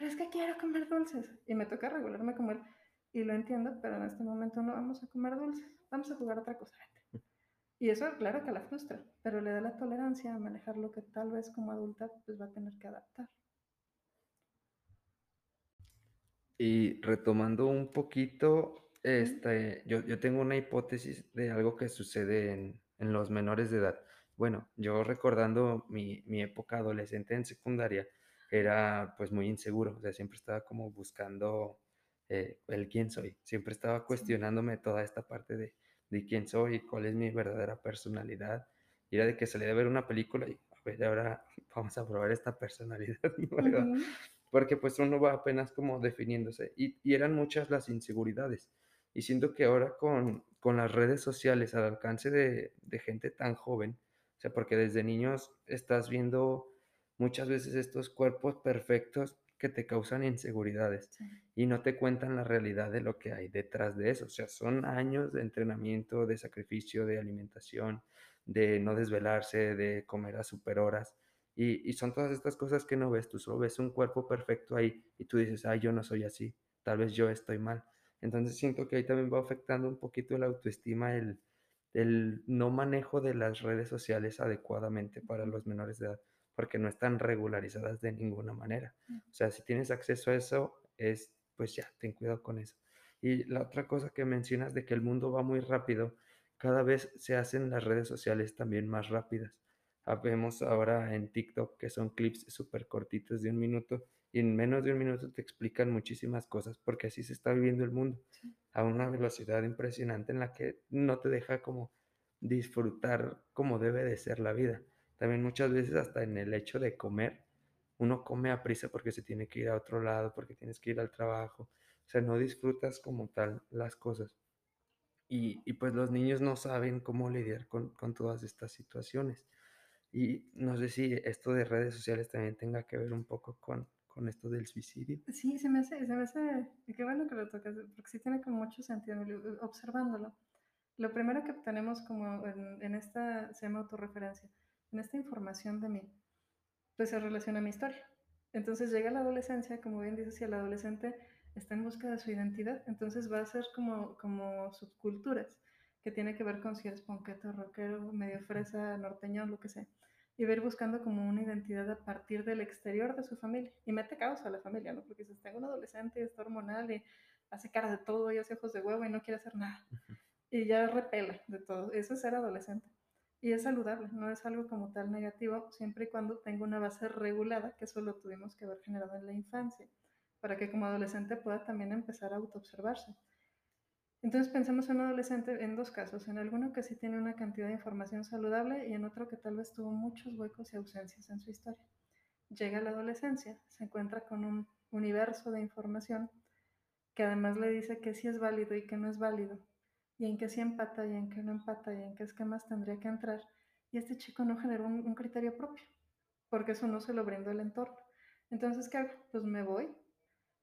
pero es que quiero comer dulces. Y me toca regularme comer. Y lo entiendo, pero en este momento no vamos a comer dulces. Vamos a jugar otra cosa. Y eso, claro que la frustra, pero le da la tolerancia a manejar lo que tal vez como adulta pues va a tener que adaptar. Y retomando un poquito, este, yo, yo tengo una hipótesis de algo que sucede en, en los menores de edad. Bueno, yo recordando mi, mi época adolescente en secundaria, era, pues, muy inseguro, o sea, siempre estaba como buscando, eh, el quién soy. Siempre estaba cuestionándome toda esta parte de de quién soy, cuál es mi verdadera personalidad. Y era de que salía de ver una película y, a ver, ahora vamos a probar esta personalidad nueva. Porque, pues, uno va apenas como definiéndose, y y eran muchas las inseguridades. Y siento que ahora con con las redes sociales al alcance de de gente tan joven, o sea, porque desde niños estás viendo muchas veces estos cuerpos perfectos que te causan inseguridades, Sí. y no te cuentan la realidad de lo que hay detrás de eso. O sea, son años de entrenamiento, de sacrificio, de alimentación, de no desvelarse, de comer a superhoras. Y y son todas estas cosas que no ves, tú solo ves un cuerpo perfecto ahí, y tú dices: "Ay, yo no soy así, tal vez yo estoy mal". Entonces, siento que ahí también va afectando un poquito la autoestima, el el no manejo de las redes sociales adecuadamente para los menores de edad, porque no están regularizadas de ninguna manera. Mm. O sea, si tienes acceso a eso, es, pues ya, ten cuidado con eso. Y la otra cosa que mencionas de que el mundo va muy rápido, cada vez se hacen las redes sociales también más rápidas. Habemos ahora en TikTok que son clips supercortitos de un minuto, y en menos de un minuto te explican muchísimas cosas, porque así se está viviendo el mundo, Sí. a una velocidad impresionante en la que no te deja como disfrutar como debe de ser la vida. También muchas veces hasta en el hecho de comer, uno come aprisa porque se tiene que ir a otro lado, porque tienes que ir al trabajo, o sea, no disfrutas como tal las cosas. Y y pues los niños no saben cómo lidiar con con todas estas situaciones. Y no sé si esto de redes sociales también tenga que ver un poco con con esto del suicidio. Sí, se me hace se me hace qué bueno que lo tocas, porque sí tiene como mucho sentido, lo observándolo. Lo primero que obtenemos como en en esta, se llama autorreferencia, en esta información de mí, pues se relaciona a mi historia. Entonces llega la adolescencia, como bien dices, y el adolescente está en busca de su identidad, entonces va a ser como como subculturas, que tiene que ver con si eres punqueto, rockero, medio fresa, norteñón, lo que sea. Y va a ir buscando como una identidad a partir del exterior de su familia. Y mete caos a la familia, ¿no? Porque dices, tengo un adolescente y está hormonal y hace cara de todo y hace ojos de huevo y no quiere hacer nada. Y ya repela de todo. Eso es ser adolescente. Y es saludable, no es algo como tal negativo, siempre y cuando tenga una base regulada, que eso lo tuvimos que haber generado en la infancia, para que como adolescente pueda también empezar a autoobservarse. Entonces pensemos en un adolescente en dos casos, en alguno que sí tiene una cantidad de información saludable y en otro que tal vez tuvo muchos huecos y ausencias en su historia. Llega a la adolescencia, se encuentra con un universo de información que además le dice que sí es válido y que no es válido, y en qué sí empata y en qué no empata y en qué esquemas tendría que entrar. Y este chico no generó un, criterio propio, porque eso no se lo brindó el entorno. Entonces, ¿qué hago? Pues me voy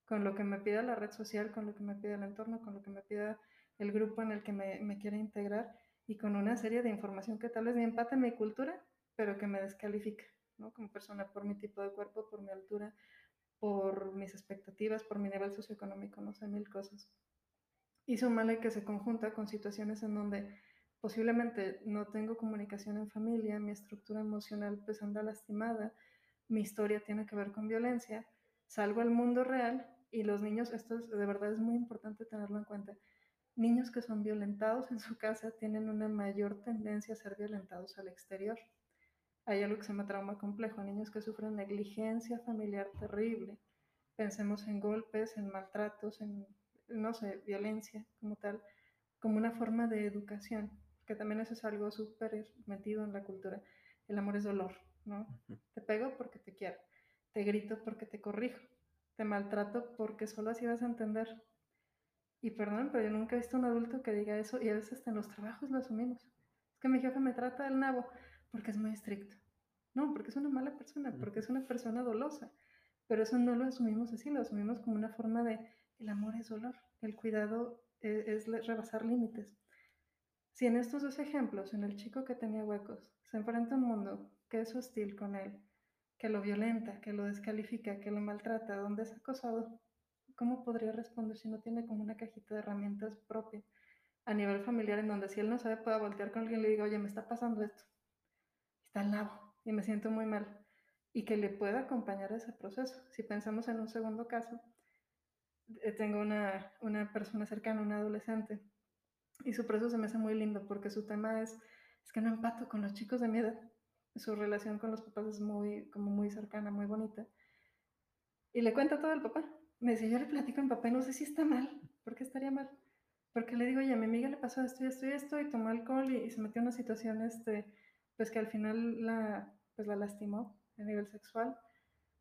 con lo que me pida la red social, con lo que me pida el entorno, con lo que me pida el grupo en el que me, me quiera integrar y con una serie de información que tal vez me empate mi cultura, pero que me descalifica, ¿no? Como persona por mi tipo de cuerpo, por mi altura, por mis expectativas, por mi nivel socioeconómico, no sé, mil cosas. Y súmale que se conjunta con situaciones en donde posiblemente no tengo comunicación en familia, mi estructura emocional pues anda lastimada, mi historia tiene que ver con violencia, salgo al mundo real y los niños, esto es, de verdad es muy importante tenerlo en cuenta, niños que son violentados en su casa tienen una mayor tendencia a ser violentados al exterior. Hay algo que se llama trauma complejo, niños que sufren negligencia familiar terrible. Pensemos en golpes, en maltratos, en, no sé, violencia como tal, como una forma de educación, que también eso es algo súper metido en la cultura. El amor es dolor, ¿no? Te pego porque te quiero, te grito porque te corrijo, te maltrato porque solo así vas a entender. Y perdón, pero yo nunca he visto un adulto que diga eso y a veces hasta en los trabajos lo asumimos. Es que mi jefe me trata del nabo porque es muy estricto. No, porque es una mala persona, porque es una persona dolosa. Pero eso no lo asumimos así, lo asumimos como una forma de el amor es dolor, el cuidado e- es, rebasar límites. Si en estos dos ejemplos, en el chico que tenía huecos, se enfrenta a un mundo que es hostil con él, que lo violenta, que lo descalifica, que lo maltrata, donde es acosado, ¿cómo podría responder si no tiene como una cajita de herramientas propia a nivel familiar en donde si él no sabe pueda voltear con alguien y le diga, oye, me está pasando esto, está al nabo y me siento muy mal y que le pueda acompañar ese proceso. Si pensamos en un segundo caso, tengo una, una persona cercana, una adolescente, y su proceso se me hace muy lindo porque su tema es, es que no empato con los chicos de mi edad. Su relación con los papás es muy, como muy cercana, muy bonita. Y le cuenta todo al papá. Me dice, yo le platico a mi papá y no sé si está mal. ¿Por qué estaría mal? Porque le digo, oye, a mi amiga le pasó esto y esto y esto y tomó alcohol y, y se metió en una situación, este, pues que al final la, pues la lastimó a nivel sexual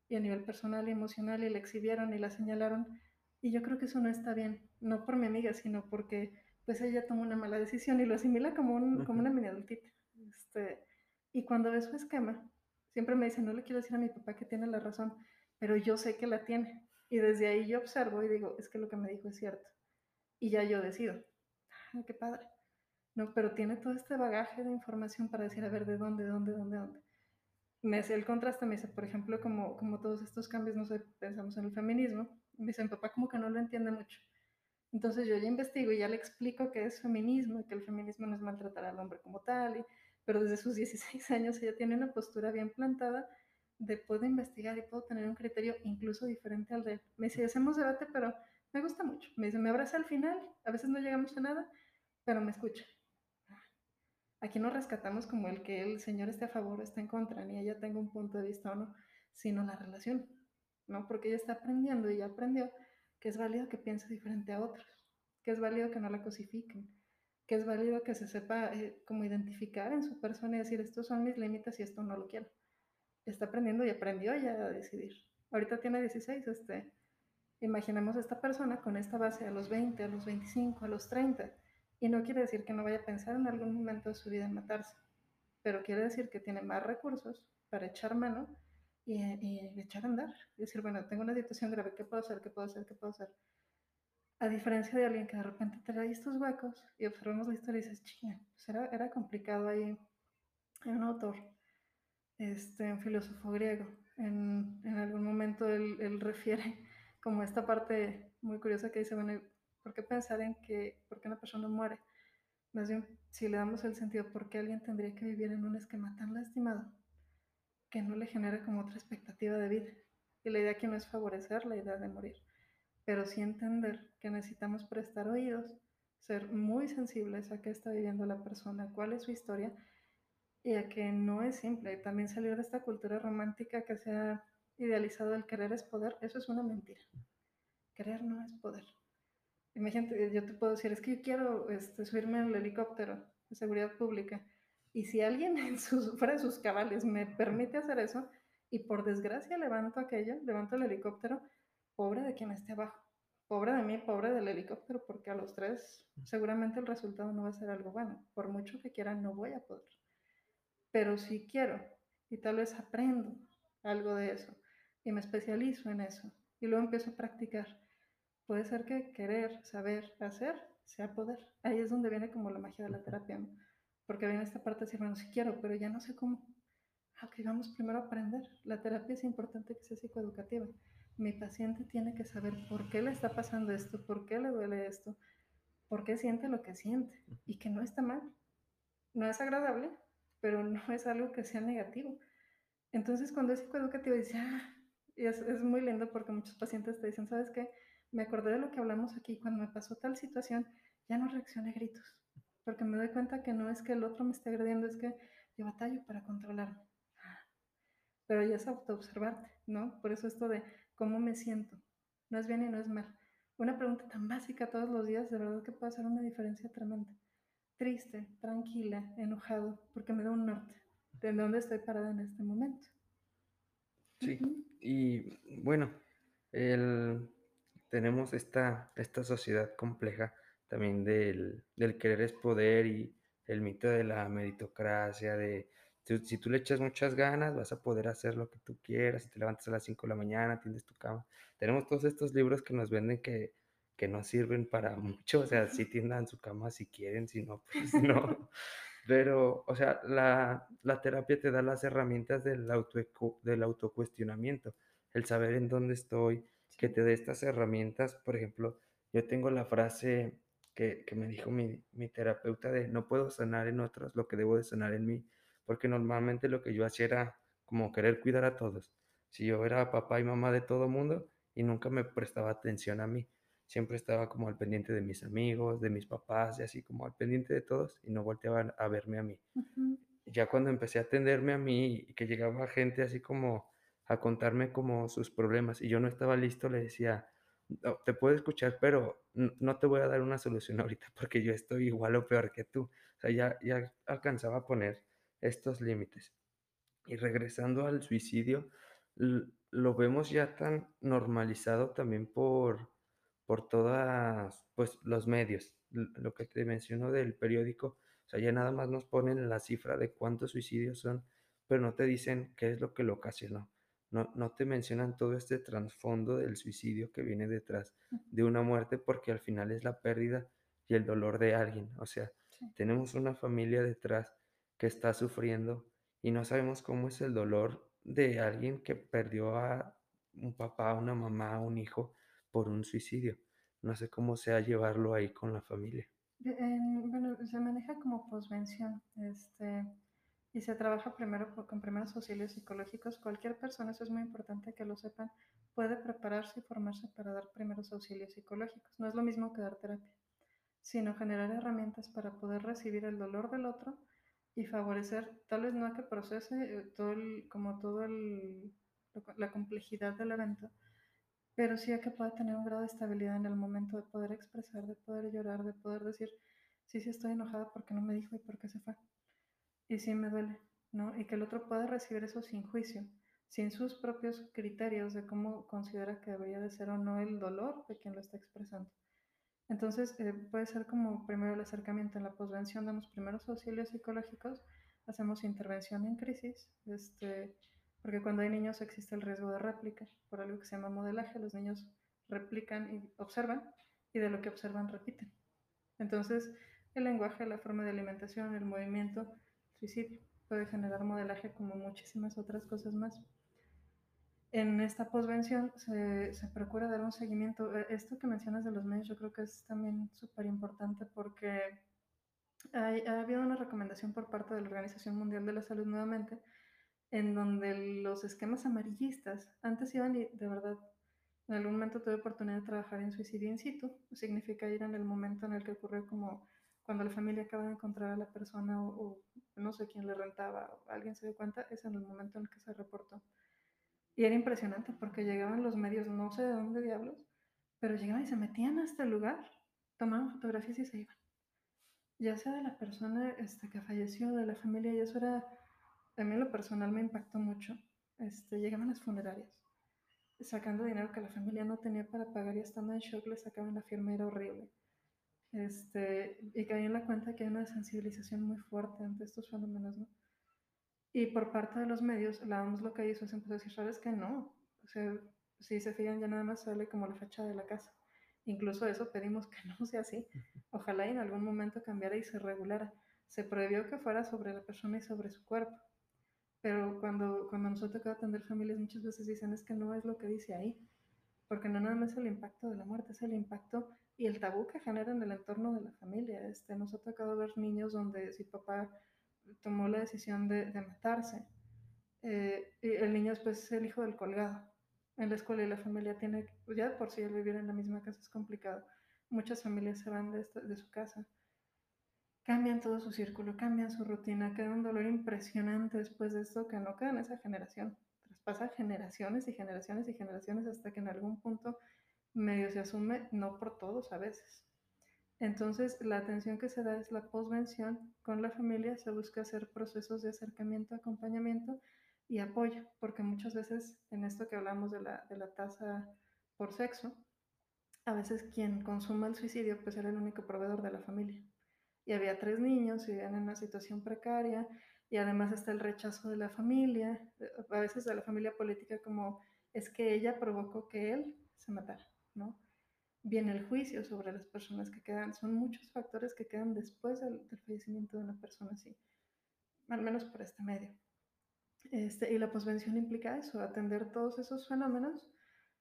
y a nivel personal y emocional y la exhibieron y la señalaron. Y yo creo que eso no está bien, no por mi amiga, sino porque pues ella tomó una mala decisión y lo asimila como, un, como una mini adultita. Este, y cuando ve su esquema, siempre me dice, no le quiero decir a mi papá que tiene la razón, pero yo sé que la tiene. Y desde ahí yo observo y digo, es que lo que me dijo es cierto. Y ya yo decido, ah, qué padre. No, pero tiene todo este bagaje de información para decir, a ver, ¿de dónde, dónde, dónde, dónde? Me hace el contraste, me dice, por ejemplo, como, como todos estos cambios, no sé, pensamos en el feminismo, dice, mi papá como que no lo entiende mucho. Entonces yo ya investigo y ya le explico qué es feminismo y que el feminismo no es maltratar al hombre como tal, y, pero desde sus 16 años ella tiene una postura bien plantada de puedo investigar y puedo tener un criterio incluso diferente al de él. Me dice, hacemos debate, pero me gusta mucho. Me dice, me abraza al final, a veces no llegamos a nada, pero me escucha. Aquí no rescatamos como el que el Señor esté a favor o esté en contra, ni ella tenga un punto de vista o no, sino la relación, ¿no? Porque ella está aprendiendo y ya aprendió que es válido que piense diferente a otros, que es válido que no la cosifiquen, que es válido que se sepa eh, como identificar en su persona y decir, estos son mis límites y esto no lo quiero. Está aprendiendo y aprendió ya a decidir. Ahorita tiene 16, este, imaginemos a esta persona con esta base a los 20, a los 25, a los 30 y no quiere decir que no vaya a pensar en algún momento de su vida en matarse, pero quiere decir que tiene más recursos para echar mano y, y echar a andar. Y decir, bueno, tengo una situación grave, ¿qué puedo hacer? ¿Qué puedo hacer? ¿Qué puedo hacer? A diferencia de alguien que de repente te trae estos huecos y observamos la historia y dices, chinga, pues era, era complicado ahí. Hay un autor, este, un filósofo griego, en, en algún momento él, él refiere como esta parte muy curiosa que dice, bueno, ¿Por qué pensar en que, por qué una persona muere? Más bien, si le damos el sentido, ¿por qué alguien tendría que vivir en un esquema tan lastimado que no le genera como otra expectativa de vida? Y la idea aquí no es favorecer la idea de morir, pero sí entender que necesitamos prestar oídos, ser muy sensibles a qué está viviendo la persona, cuál es su historia y a que no es simple. También salir de esta cultura romántica que se ha idealizado el querer es poder, eso es una mentira. Querer no es poder. Imagínate, yo te puedo decir, es que yo quiero este, subirme el helicóptero de seguridad pública. Y si alguien en sus, fuera de sus cabales me permite hacer eso, y por desgracia levanto aquello, levanto el helicóptero, pobre de quien esté abajo. Pobre de mí, pobre del helicóptero, porque a los tres seguramente el resultado no va a ser algo bueno. Por mucho que quiera, no voy a poder. Pero si quiero, y tal vez aprendo algo de eso, y me especializo en eso, y luego empiezo a practicar puede ser que querer, saber, hacer sea poder. Ahí es donde viene como la magia de la terapia. Porque viene esta parte de decir, bueno, quiero, pero ya no sé cómo. Ah, ok, vamos primero a aprender. La terapia es importante que sea psicoeducativa. Mi paciente tiene que saber por qué le está pasando esto, por qué le duele esto, por qué siente lo que siente y que no está mal. No es agradable, pero no es algo que sea negativo. Entonces, cuando es psicoeducativa, dice, ah, y es, es muy lindo porque muchos pacientes te dicen, ¿sabes qué? me acordé de lo que hablamos aquí, cuando me pasó tal situación, ya no reaccioné gritos, porque me doy cuenta que no es que el otro me esté agrediendo, es que yo batallo para controlarme. Pero ya es autoobservarte, ¿no? Por eso esto de cómo me siento, no es bien y no es mal. Una pregunta tan básica todos los días, de verdad que puede hacer una diferencia tremenda. Triste, tranquila, enojado, porque me da un norte de dónde estoy parada en este momento. Sí, y bueno, el, tenemos esta, esta sociedad compleja también del, del querer es poder y el mito de la meritocracia, de si tú le echas muchas ganas, vas a poder hacer lo que tú quieras, si te levantas a las 5 de la mañana, tienes tu cama. Tenemos todos estos libros que nos venden que, que no sirven para mucho, o sea, si tiendan su cama si quieren, si no, pues no. Pero, o sea, la, la terapia te da las herramientas del, auto, del autocuestionamiento, el saber en dónde estoy, que te dé estas herramientas. Por ejemplo, yo tengo la frase que, que me dijo mi, mi, terapeuta de no puedo sanar en otros lo que debo de sanar en mí, porque normalmente lo que yo hacía era como querer cuidar a todos. Si yo era papá y mamá de todo mundo y nunca me prestaba atención a mí. siempre estaba como al pendiente de mis amigos, de mis papás y así como al pendiente de todos y no volteaban a verme a mí. Ya cuando empecé a atenderme a mí y que llegaba gente así como a contarme como sus problemas y yo no estaba listo, le decía: "No, te puedo escuchar, pero no te voy a dar una solución ahorita porque yo estoy igual o peor que tú". O sea, ya ya alcanzaba a poner estos límites. Y regresando al suicidio, lo vemos ya tan normalizado también por por todas, pues, los medios. Lo que te menciono del periódico, o sea, ya nada más nos ponen la cifra de cuántos suicidios son, pero no te dicen qué es lo que lo ocasionó. No no te mencionan todo este trasfondo del suicidio que viene detrás de una muerte, porque al final es la pérdida y el dolor de alguien. O sea, Sí. tenemos una familia detrás que está sufriendo y no sabemos cómo es el dolor de alguien que perdió a un papá, una mamá, un hijo por un suicidio. No sé cómo sea llevarlo ahí con la familia. En bueno, se maneja como posvención, este, y se trabaja primero con primeros auxilios psicológicos. Cualquier persona, eso es muy importante que lo sepan, puede prepararse y formarse para dar primeros auxilios psicológicos. No es lo mismo que dar terapia, sino generar herramientas para poder recibir el dolor del otro y favorecer, tal vez no a que procese, eh, todo el como todo el la complejidad del evento, pero sí a que pueda tener un grado de estabilidad en el momento de poder expresar, de poder llorar, de poder decir: "Sí, sí estoy enojada porque no me dijo y porque se fue, y sí me duele", ¿no? Y que el otro pueda recibir eso sin juicio, sin sus propios criterios de cómo considera que debería de ser o no el dolor de quien lo está expresando. Entonces, eh, puede ser como primero el acercamiento en la posvención, damos primeros auxilios psicológicos, hacemos intervención en crisis, este, porque cuando hay niños existe el riesgo de réplica, por algo que se llama modelaje, los niños replican y observan, y de lo que observan repiten. Entonces, el lenguaje, la forma de alimentación, el movimiento, suicidio, puede generar modelaje como muchísimas otras cosas más. En esta posvención se, se procura dar un seguimiento. Eh, Esto que mencionas de los medios, yo creo que es también súper importante porque hay, ha habido una recomendación por parte de la Organización Mundial de la Salud nuevamente, en donde los esquemas amarillistas antes iban y de verdad, en algún momento tuve oportunidad de trabajar en suicidio in situ, significa ir en el momento en el que ocurrió como cuando la familia acaba de encontrar a la persona o, o no sé quién le rentaba, o alguien se dio cuenta, es en el momento en el que se reportó. Y era impresionante porque llegaban los medios, no sé de dónde diablos, pero llegaban y se metían a este lugar, tomaban fotografías y se iban. Ya sea de la persona este, que falleció, de la familia, y eso era, a mí en lo personal me impactó mucho. Este, llegaban las funerarias, sacando dinero que la familia no tenía para pagar y estando en shock le sacaban la firma, era horrible. Este, y caí en la cuenta que hay una sensibilización muy fuerte ante estos fenómenos, ¿no? Y por parte de los medios, la OMS lo que hizo es empezó a decir, ¿sabes qué? No. O sea, si se fijan, ya nada más sale como la fachada de la casa. Incluso eso pedimos que no sea así. Ojalá en algún momento cambiara y se regulara. Se prohibió que fuera sobre la persona y sobre su cuerpo. Pero cuando, cuando nos ha tocado atender familias, muchas veces dicen es que no es lo que dice ahí. Porque no nada más es el impacto de la muerte, es el impacto y el tabú que genera en el entorno de la familia. Este, nos ha tocado ver niños donde si papá tomó la decisión de, de matarse. Eh, y el niño después es el hijo del colgado. En la escuela y la familia tiene, ya por sí el vivir en la misma casa es complicado. Muchas familias se van de, de su casa, cambian todo su círculo, cambian su rutina, queda un dolor impresionante después de esto que no queda en esa generación. Traspasa generaciones y generaciones y generaciones hasta que en algún punto medio se asume, no por todos a veces. Entonces, la atención que se da es la posvención con la familia, se busca hacer procesos de acercamiento, acompañamiento y apoyo, porque muchas veces en esto que hablamos de la, de la tasa por sexo, a veces quien consuma el suicidio pues era el único proveedor de la familia. Y había tres niños, vivían en una situación precaria y además está el rechazo de la familia, a veces de la familia política como es que ella provocó que él se matara, ¿no? Viene el juicio sobre las personas que quedan, son muchos factores que quedan después del, fallecimiento de una persona así, al menos por este medio. Este, y la posvención implica eso, atender todos esos fenómenos.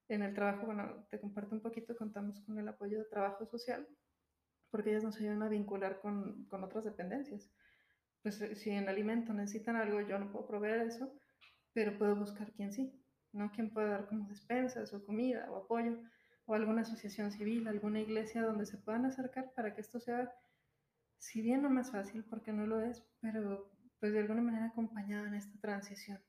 En el trabajo, bueno, te comparto un poquito, contamos con el apoyo de trabajo social, porque ellas nos ayudan a vincular con, con otras dependencias. Pues si en alimento necesitan algo, yo no puedo proveer eso, pero puedo buscar quien sí, ¿no? Quien pueda dar como despensas o comida o apoyo. O alguna asociación civil, alguna iglesia donde se puedan acercar para que esto sea, si bien no más fácil, porque no lo es, pero pues de alguna manera acompañado en esta transición.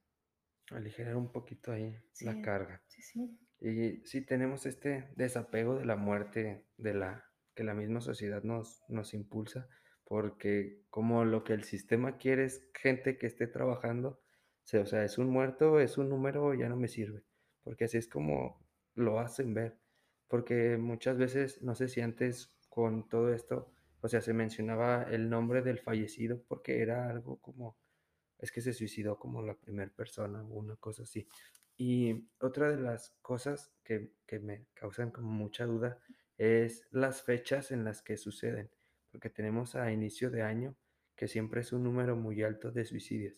Aligerar un poquito ahí la Sí, carga. sí, sí. Y sí tenemos este desapego de la muerte, de la que la misma sociedad nos, nos impulsa, porque como lo que el sistema quiere es gente que esté trabajando, o sea, es un muerto, es un número, ya no me sirve, porque así es como lo hacen ver, porque muchas veces, no sé si antes con todo esto, o sea, se mencionaba el nombre del fallecido porque era algo como es que se suicidó como la primera persona o una cosa así. Y otra de las cosas que, que me causan como mucha duda es las fechas en las que suceden, porque tenemos a inicio de año que siempre es un número muy alto de suicidios.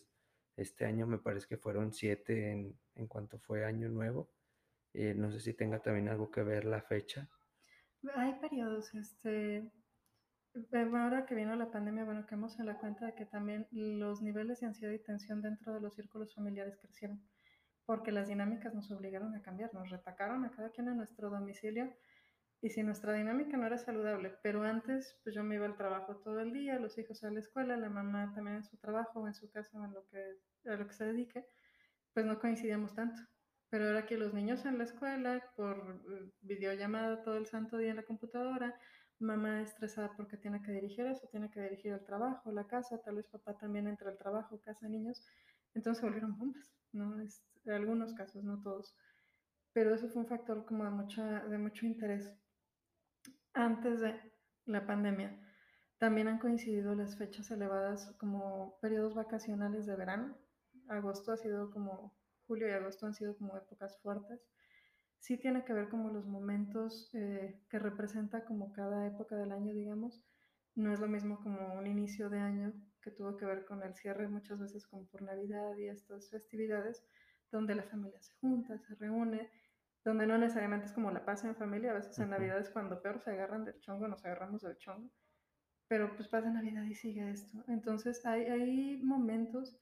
Este año me parece que fueron siete en, en cuanto fue año nuevo. Eh, no sé si tenga también algo que ver la fecha. Hay periodos, este, eh, ahora que vino la pandemia, bueno, caemos en la cuenta de que también los niveles de ansiedad y tensión dentro de los círculos familiares crecieron, porque las dinámicas nos obligaron a cambiar, nos retacaron a cada quien a nuestro domicilio y si nuestra dinámica no era saludable, pero antes pues yo me iba al trabajo todo el día, los hijos a la escuela, la mamá también en su trabajo o en su casa en lo que, a lo que se dedique, pues no coincidíamos tanto. Pero ahora que los niños en la escuela, por eh, videollamada todo el santo día en la computadora, mamá estresada porque tiene que dirigir eso, tiene que dirigir el trabajo, la casa, tal vez papá también entre el trabajo, casa, niños, entonces volvieron bombas, ¿no? Es, en algunos casos, no todos. Pero eso fue un factor como de, mucha, de mucho interés antes de la pandemia. También han coincidido las fechas elevadas como periodos vacacionales de verano. Agosto ha sido como, julio y agosto han sido como épocas fuertes. Sí tiene que ver como los momentos eh, que representa como cada época del año, digamos. No es lo mismo como un inicio de año que tuvo que ver con el cierre muchas veces como por Navidad y estas festividades, donde la familia se junta, se reúne, donde no necesariamente es como la paz en familia, a veces en. Navidad es cuando peor se agarran del chongo, nos agarramos del chongo, pero pues pasa Navidad y sigue esto. Entonces hay, hay momentos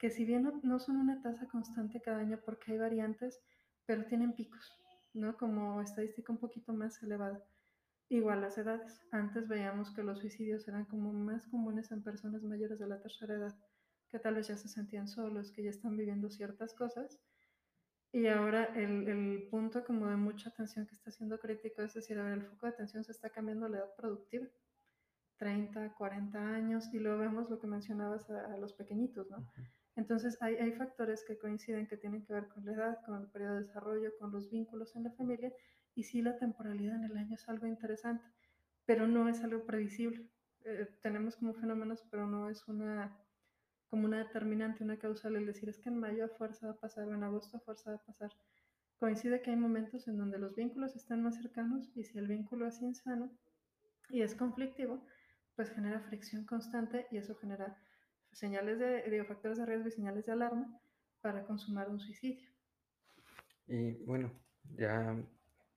que si bien no, son una tasa constante cada año porque hay variantes, pero tienen picos, ¿no? Como estadística un poquito más elevada. Igual las edades. Antes veíamos que los suicidios eran como más comunes en personas mayores de la tercera edad, que tal vez ya se sentían solos, que ya están viviendo ciertas cosas. Y ahora el, punto como de mucha atención que está siendo crítico es decir, a el foco de atención se está cambiando a la edad productiva. 30, 40 años, y luego vemos lo que mencionabas a, los pequeñitos, ¿no? Entonces hay, hay, factores que coinciden que tienen que ver con la edad, con el periodo de desarrollo, con los vínculos en la familia, y sí la temporalidad en el año es algo interesante, pero no es algo previsible. Eh, tenemos como fenómenos, pero no es una como una determinante, una causal, el decir es que en mayo a fuerza va a pasar o en agosto a fuerza va a pasar. Coincide que hay momentos en donde los vínculos están más cercanos y si el vínculo es insano y es conflictivo, pues genera fricción constante y eso genera señales de, factores de riesgo y señales de alarma para consumar un suicidio. Y bueno, ya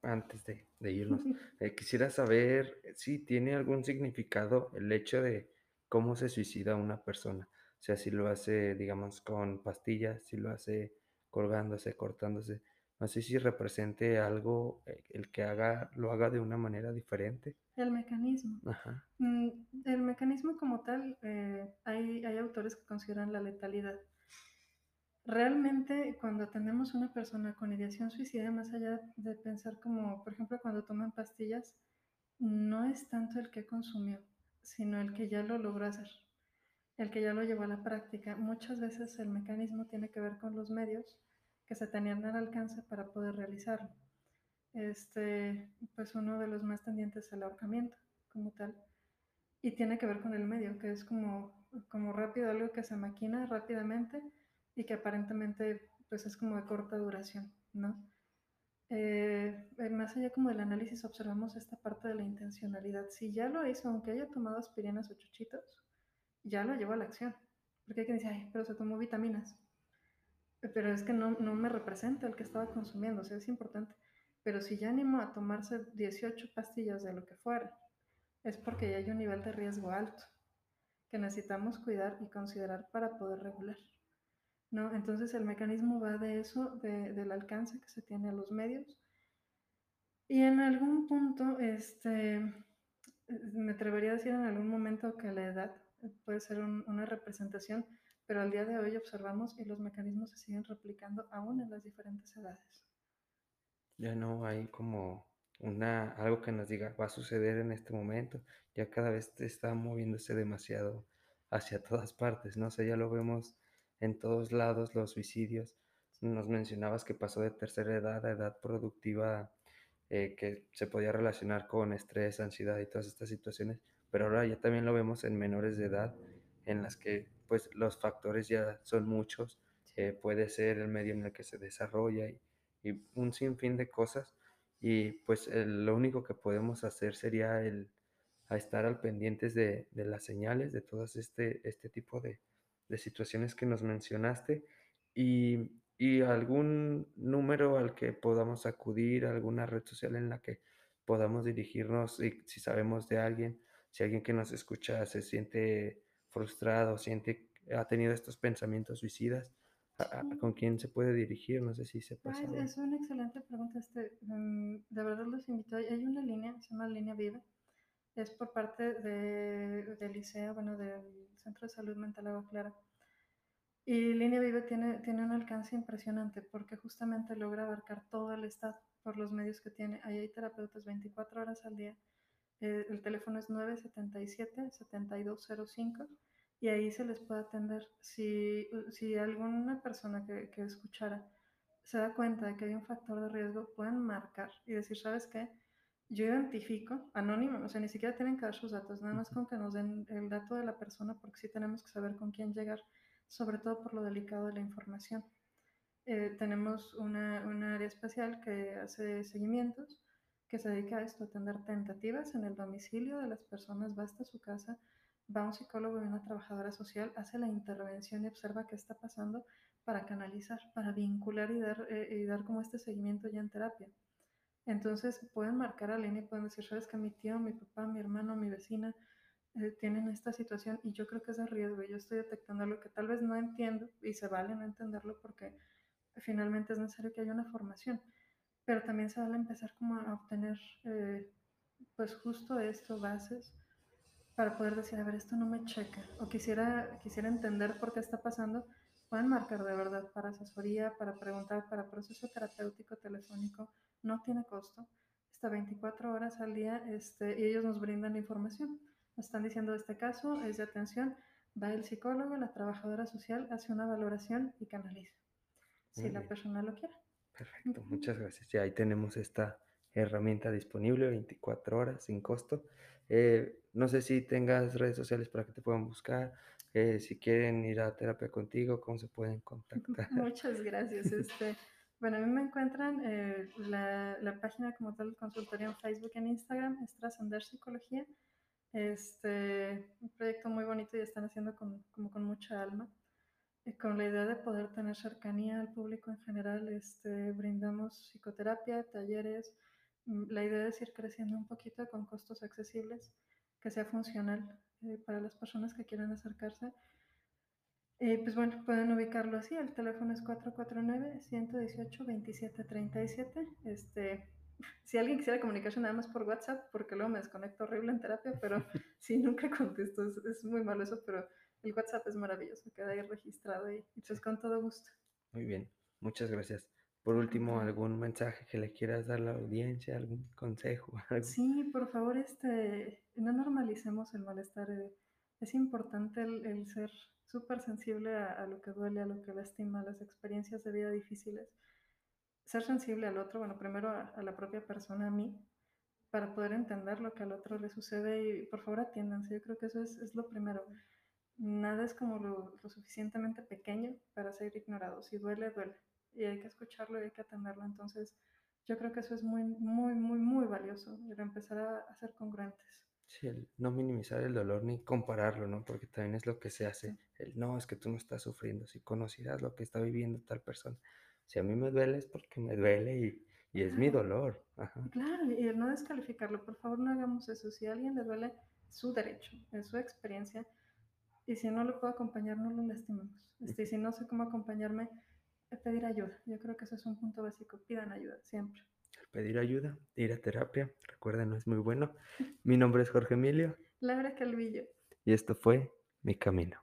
antes de, de irnos, eh, quisiera saber si tiene algún significado el hecho de cómo se suicida una persona. O sea, si lo hace, digamos, con pastillas, si lo hace colgándose, cortándose. No sé si represente algo eh, el que haga, lo haga de una manera diferente. El mecanismo. Ajá. Mm, El mecanismo como tal, eh, hay, hay autores que consideran la letalidad. Realmente cuando atendemos a una persona con ideación suicida, más allá de pensar como, por ejemplo, cuando toman pastillas, no es tanto el que consumió, sino el que ya lo logró hacer, el que ya lo llevó a la práctica. Muchas veces el mecanismo tiene que ver con los medios que se tenían al alcance para poder realizarlo. Este, pues uno de los más tendientes es el ahorcamiento como tal. Y tiene que ver con el medio, que es como, como rápido, algo que se maquina rápidamente y que aparentemente pues es como de corta duración, ¿no? Eh, más allá como del análisis observamos esta parte de la intencionalidad. Si ya lo hizo, aunque haya tomado aspirinas o chuchitos, ya lo llevó a la acción. Porque hay que decir, ay, pero se tomó vitaminas. Pero es que no, no me representa el que estaba consumiendo, o sea, es importante. Pero si ya animo a tomarse 18 pastillas de lo que fuera, es porque ya hay un nivel de riesgo alto que necesitamos cuidar y considerar para poder regular. ¿no? Entonces el mecanismo va de eso, de, del alcance que se tiene a los medios Y en algún punto, este, me atrevería a decir en algún momento que la edad puede ser un- una representación, pero al día de hoy observamos y los mecanismos se siguen replicando aún en las diferentes edades. Ya no hay como una algo que nos diga, va a suceder en este momento, ya cada vez te está moviéndose demasiado hacia todas partes, no sé, ya lo vemos en todos lados, los suicidios. Nos mencionabas que pasó de tercera edad a edad productiva, eh, que se podía relacionar con estrés, ansiedad y todas estas situaciones, pero ahora ya también lo vemos en menores de edad, en las que pues los factores ya son muchos, eh, puede ser el medio en el que se desarrolla y y un sinfín de cosas. Y pues el- lo único que podemos hacer sería el estar al pendientes de, de las señales, de todas este, este tipo de, de situaciones que nos mencionaste y, y algún número al que podamos acudir, alguna red social en la que podamos dirigirnos y si sabemos de alguien, si alguien que nos escucha se siente frustrado, siente, ha tenido estos pensamientos suicidas, a- a- ¿con quién se puede dirigir? No sé si Ah, sepas es, una excelente pregunta. Este, mm, de verdad los invito. Hay una línea, se llama Línea Viva. Es por parte de, del liceo, bueno, del Centro de Salud Mental Agua Clara. Y Línea Viva tiene, tiene un alcance impresionante porque justamente logra abarcar todo el estado por los medios que tiene. Ahí hay terapeutas 24 horas al día. Eh, el teléfono es 977-7205 y ahí se les puede atender. Si, si alguna persona que, que escuchara se da cuenta de que hay un factor de riesgo, pueden marcar y decir, ¿sabes qué? Yo identifico, anónimo, o sea, ni siquiera tienen que dar sus datos, nada más con que nos den el dato de la persona, porque sí tenemos que saber con quién llegar, sobre todo por lo delicado de la información. Eh, tenemos una, una área especial que hace seguimientos, que se dedica a esto, a atender tentativas en el domicilio de las personas, va hasta su casa, va un psicólogo y una trabajadora social, hace la intervención y observa qué está pasando para canalizar, para vincular y dar, eh, y dar como este seguimiento ya en terapia. Entonces pueden marcar a línea y pueden decir, sabes que mi tío, mi papá, mi hermano, mi vecina eh, tienen esta situación y yo creo que es de riesgo yo estoy detectando algo que tal vez no entiendo y se vale no entenderlo porque finalmente es necesario que haya una formación, pero también se vale empezar como a obtener eh, pues justo esto, bases, para poder decir, a ver, esto no me checa, o quisiera, quisiera entender por qué está pasando, pueden marcar de verdad para asesoría, para preguntar, para proceso terapéutico telefónico, no tiene costo, está 24 horas al día este, y ellos nos brindan la información. Nos están diciendo, este caso es de atención, va el psicólogo, la trabajadora social, hace una valoración y canaliza, si la persona lo quiere. Perfecto, muchas gracias. Ya ahí tenemos esta herramienta disponible 24 horas sin costo. Eh, no sé si tengas redes sociales para que te puedan buscar, eh, si quieren ir a terapia contigo, cómo se pueden contactar. Muchas gracias. Este, bueno, a mí me encuentran eh, la, la página como tal, consultoría en Facebook y en Instagram, es Trascender Psicología. Este, un proyecto muy bonito y están haciendo con, como con mucha alma. Eh, con la idea de poder tener cercanía al público en general, este, brindamos psicoterapia, talleres. Mm, La idea es ir creciendo un poquito con costos accesibles, que sea funcional eh, para las personas que quieran acercarse. Eh, pues bueno, pueden ubicarlo así. El teléfono es 449-118-2737. Este, si alguien quisiera comunicarse nada más por WhatsApp, porque luego me desconecto horrible en terapia, pero sí, nunca contesto. Es, es muy malo eso, pero el WhatsApp es maravilloso, queda ahí registrado y, y pues con todo gusto. muy bien, muchas gracias. Por último. ¿algún mensaje que le quieras dar a la audiencia, algún consejo, algo? Sí, por favor, este, no normalicemos el malestar. eh, Es importante el, el ser súper sensible a, a lo que duele, a lo que lastima, a las experiencias de vida difíciles. Ser sensible al otro, bueno, primero a, a la propia persona, a mí, para poder entender lo que al otro le sucede y por favor atiéndanse. Yo creo que eso es, es lo primero. Nada es como lo, lo suficientemente pequeño para ser ignorado. Si duele, duele. Y hay que escucharlo y hay que atenderlo. Entonces, yo creo que eso es muy, muy, muy, muy valioso. El empezar a, a ser congruentes. Sí, el no minimizar el dolor ni compararlo, ¿no? Porque también es lo que se hace. Exacto. El no, es que tú no estás sufriendo. Si conocieras lo que está viviendo tal persona. Si a mí me duele es porque me duele y, y es mi dolor. Ajá. claro. Y el no descalificarlo. Por favor, no hagamos eso. Si a alguien le duele, su derecho, es su experiencia. Y si no lo puedo acompañar, no lo lastimemos. Este, y si no sé cómo acompañarme, pedir ayuda. Yo creo que eso es un punto básico. Pidan ayuda, siempre. pedir ayuda, ir a terapia. Recuerda, no es muy bueno. Mi nombre es Jorge Emilio Laura Calvillo. y esto fue Mi Camino.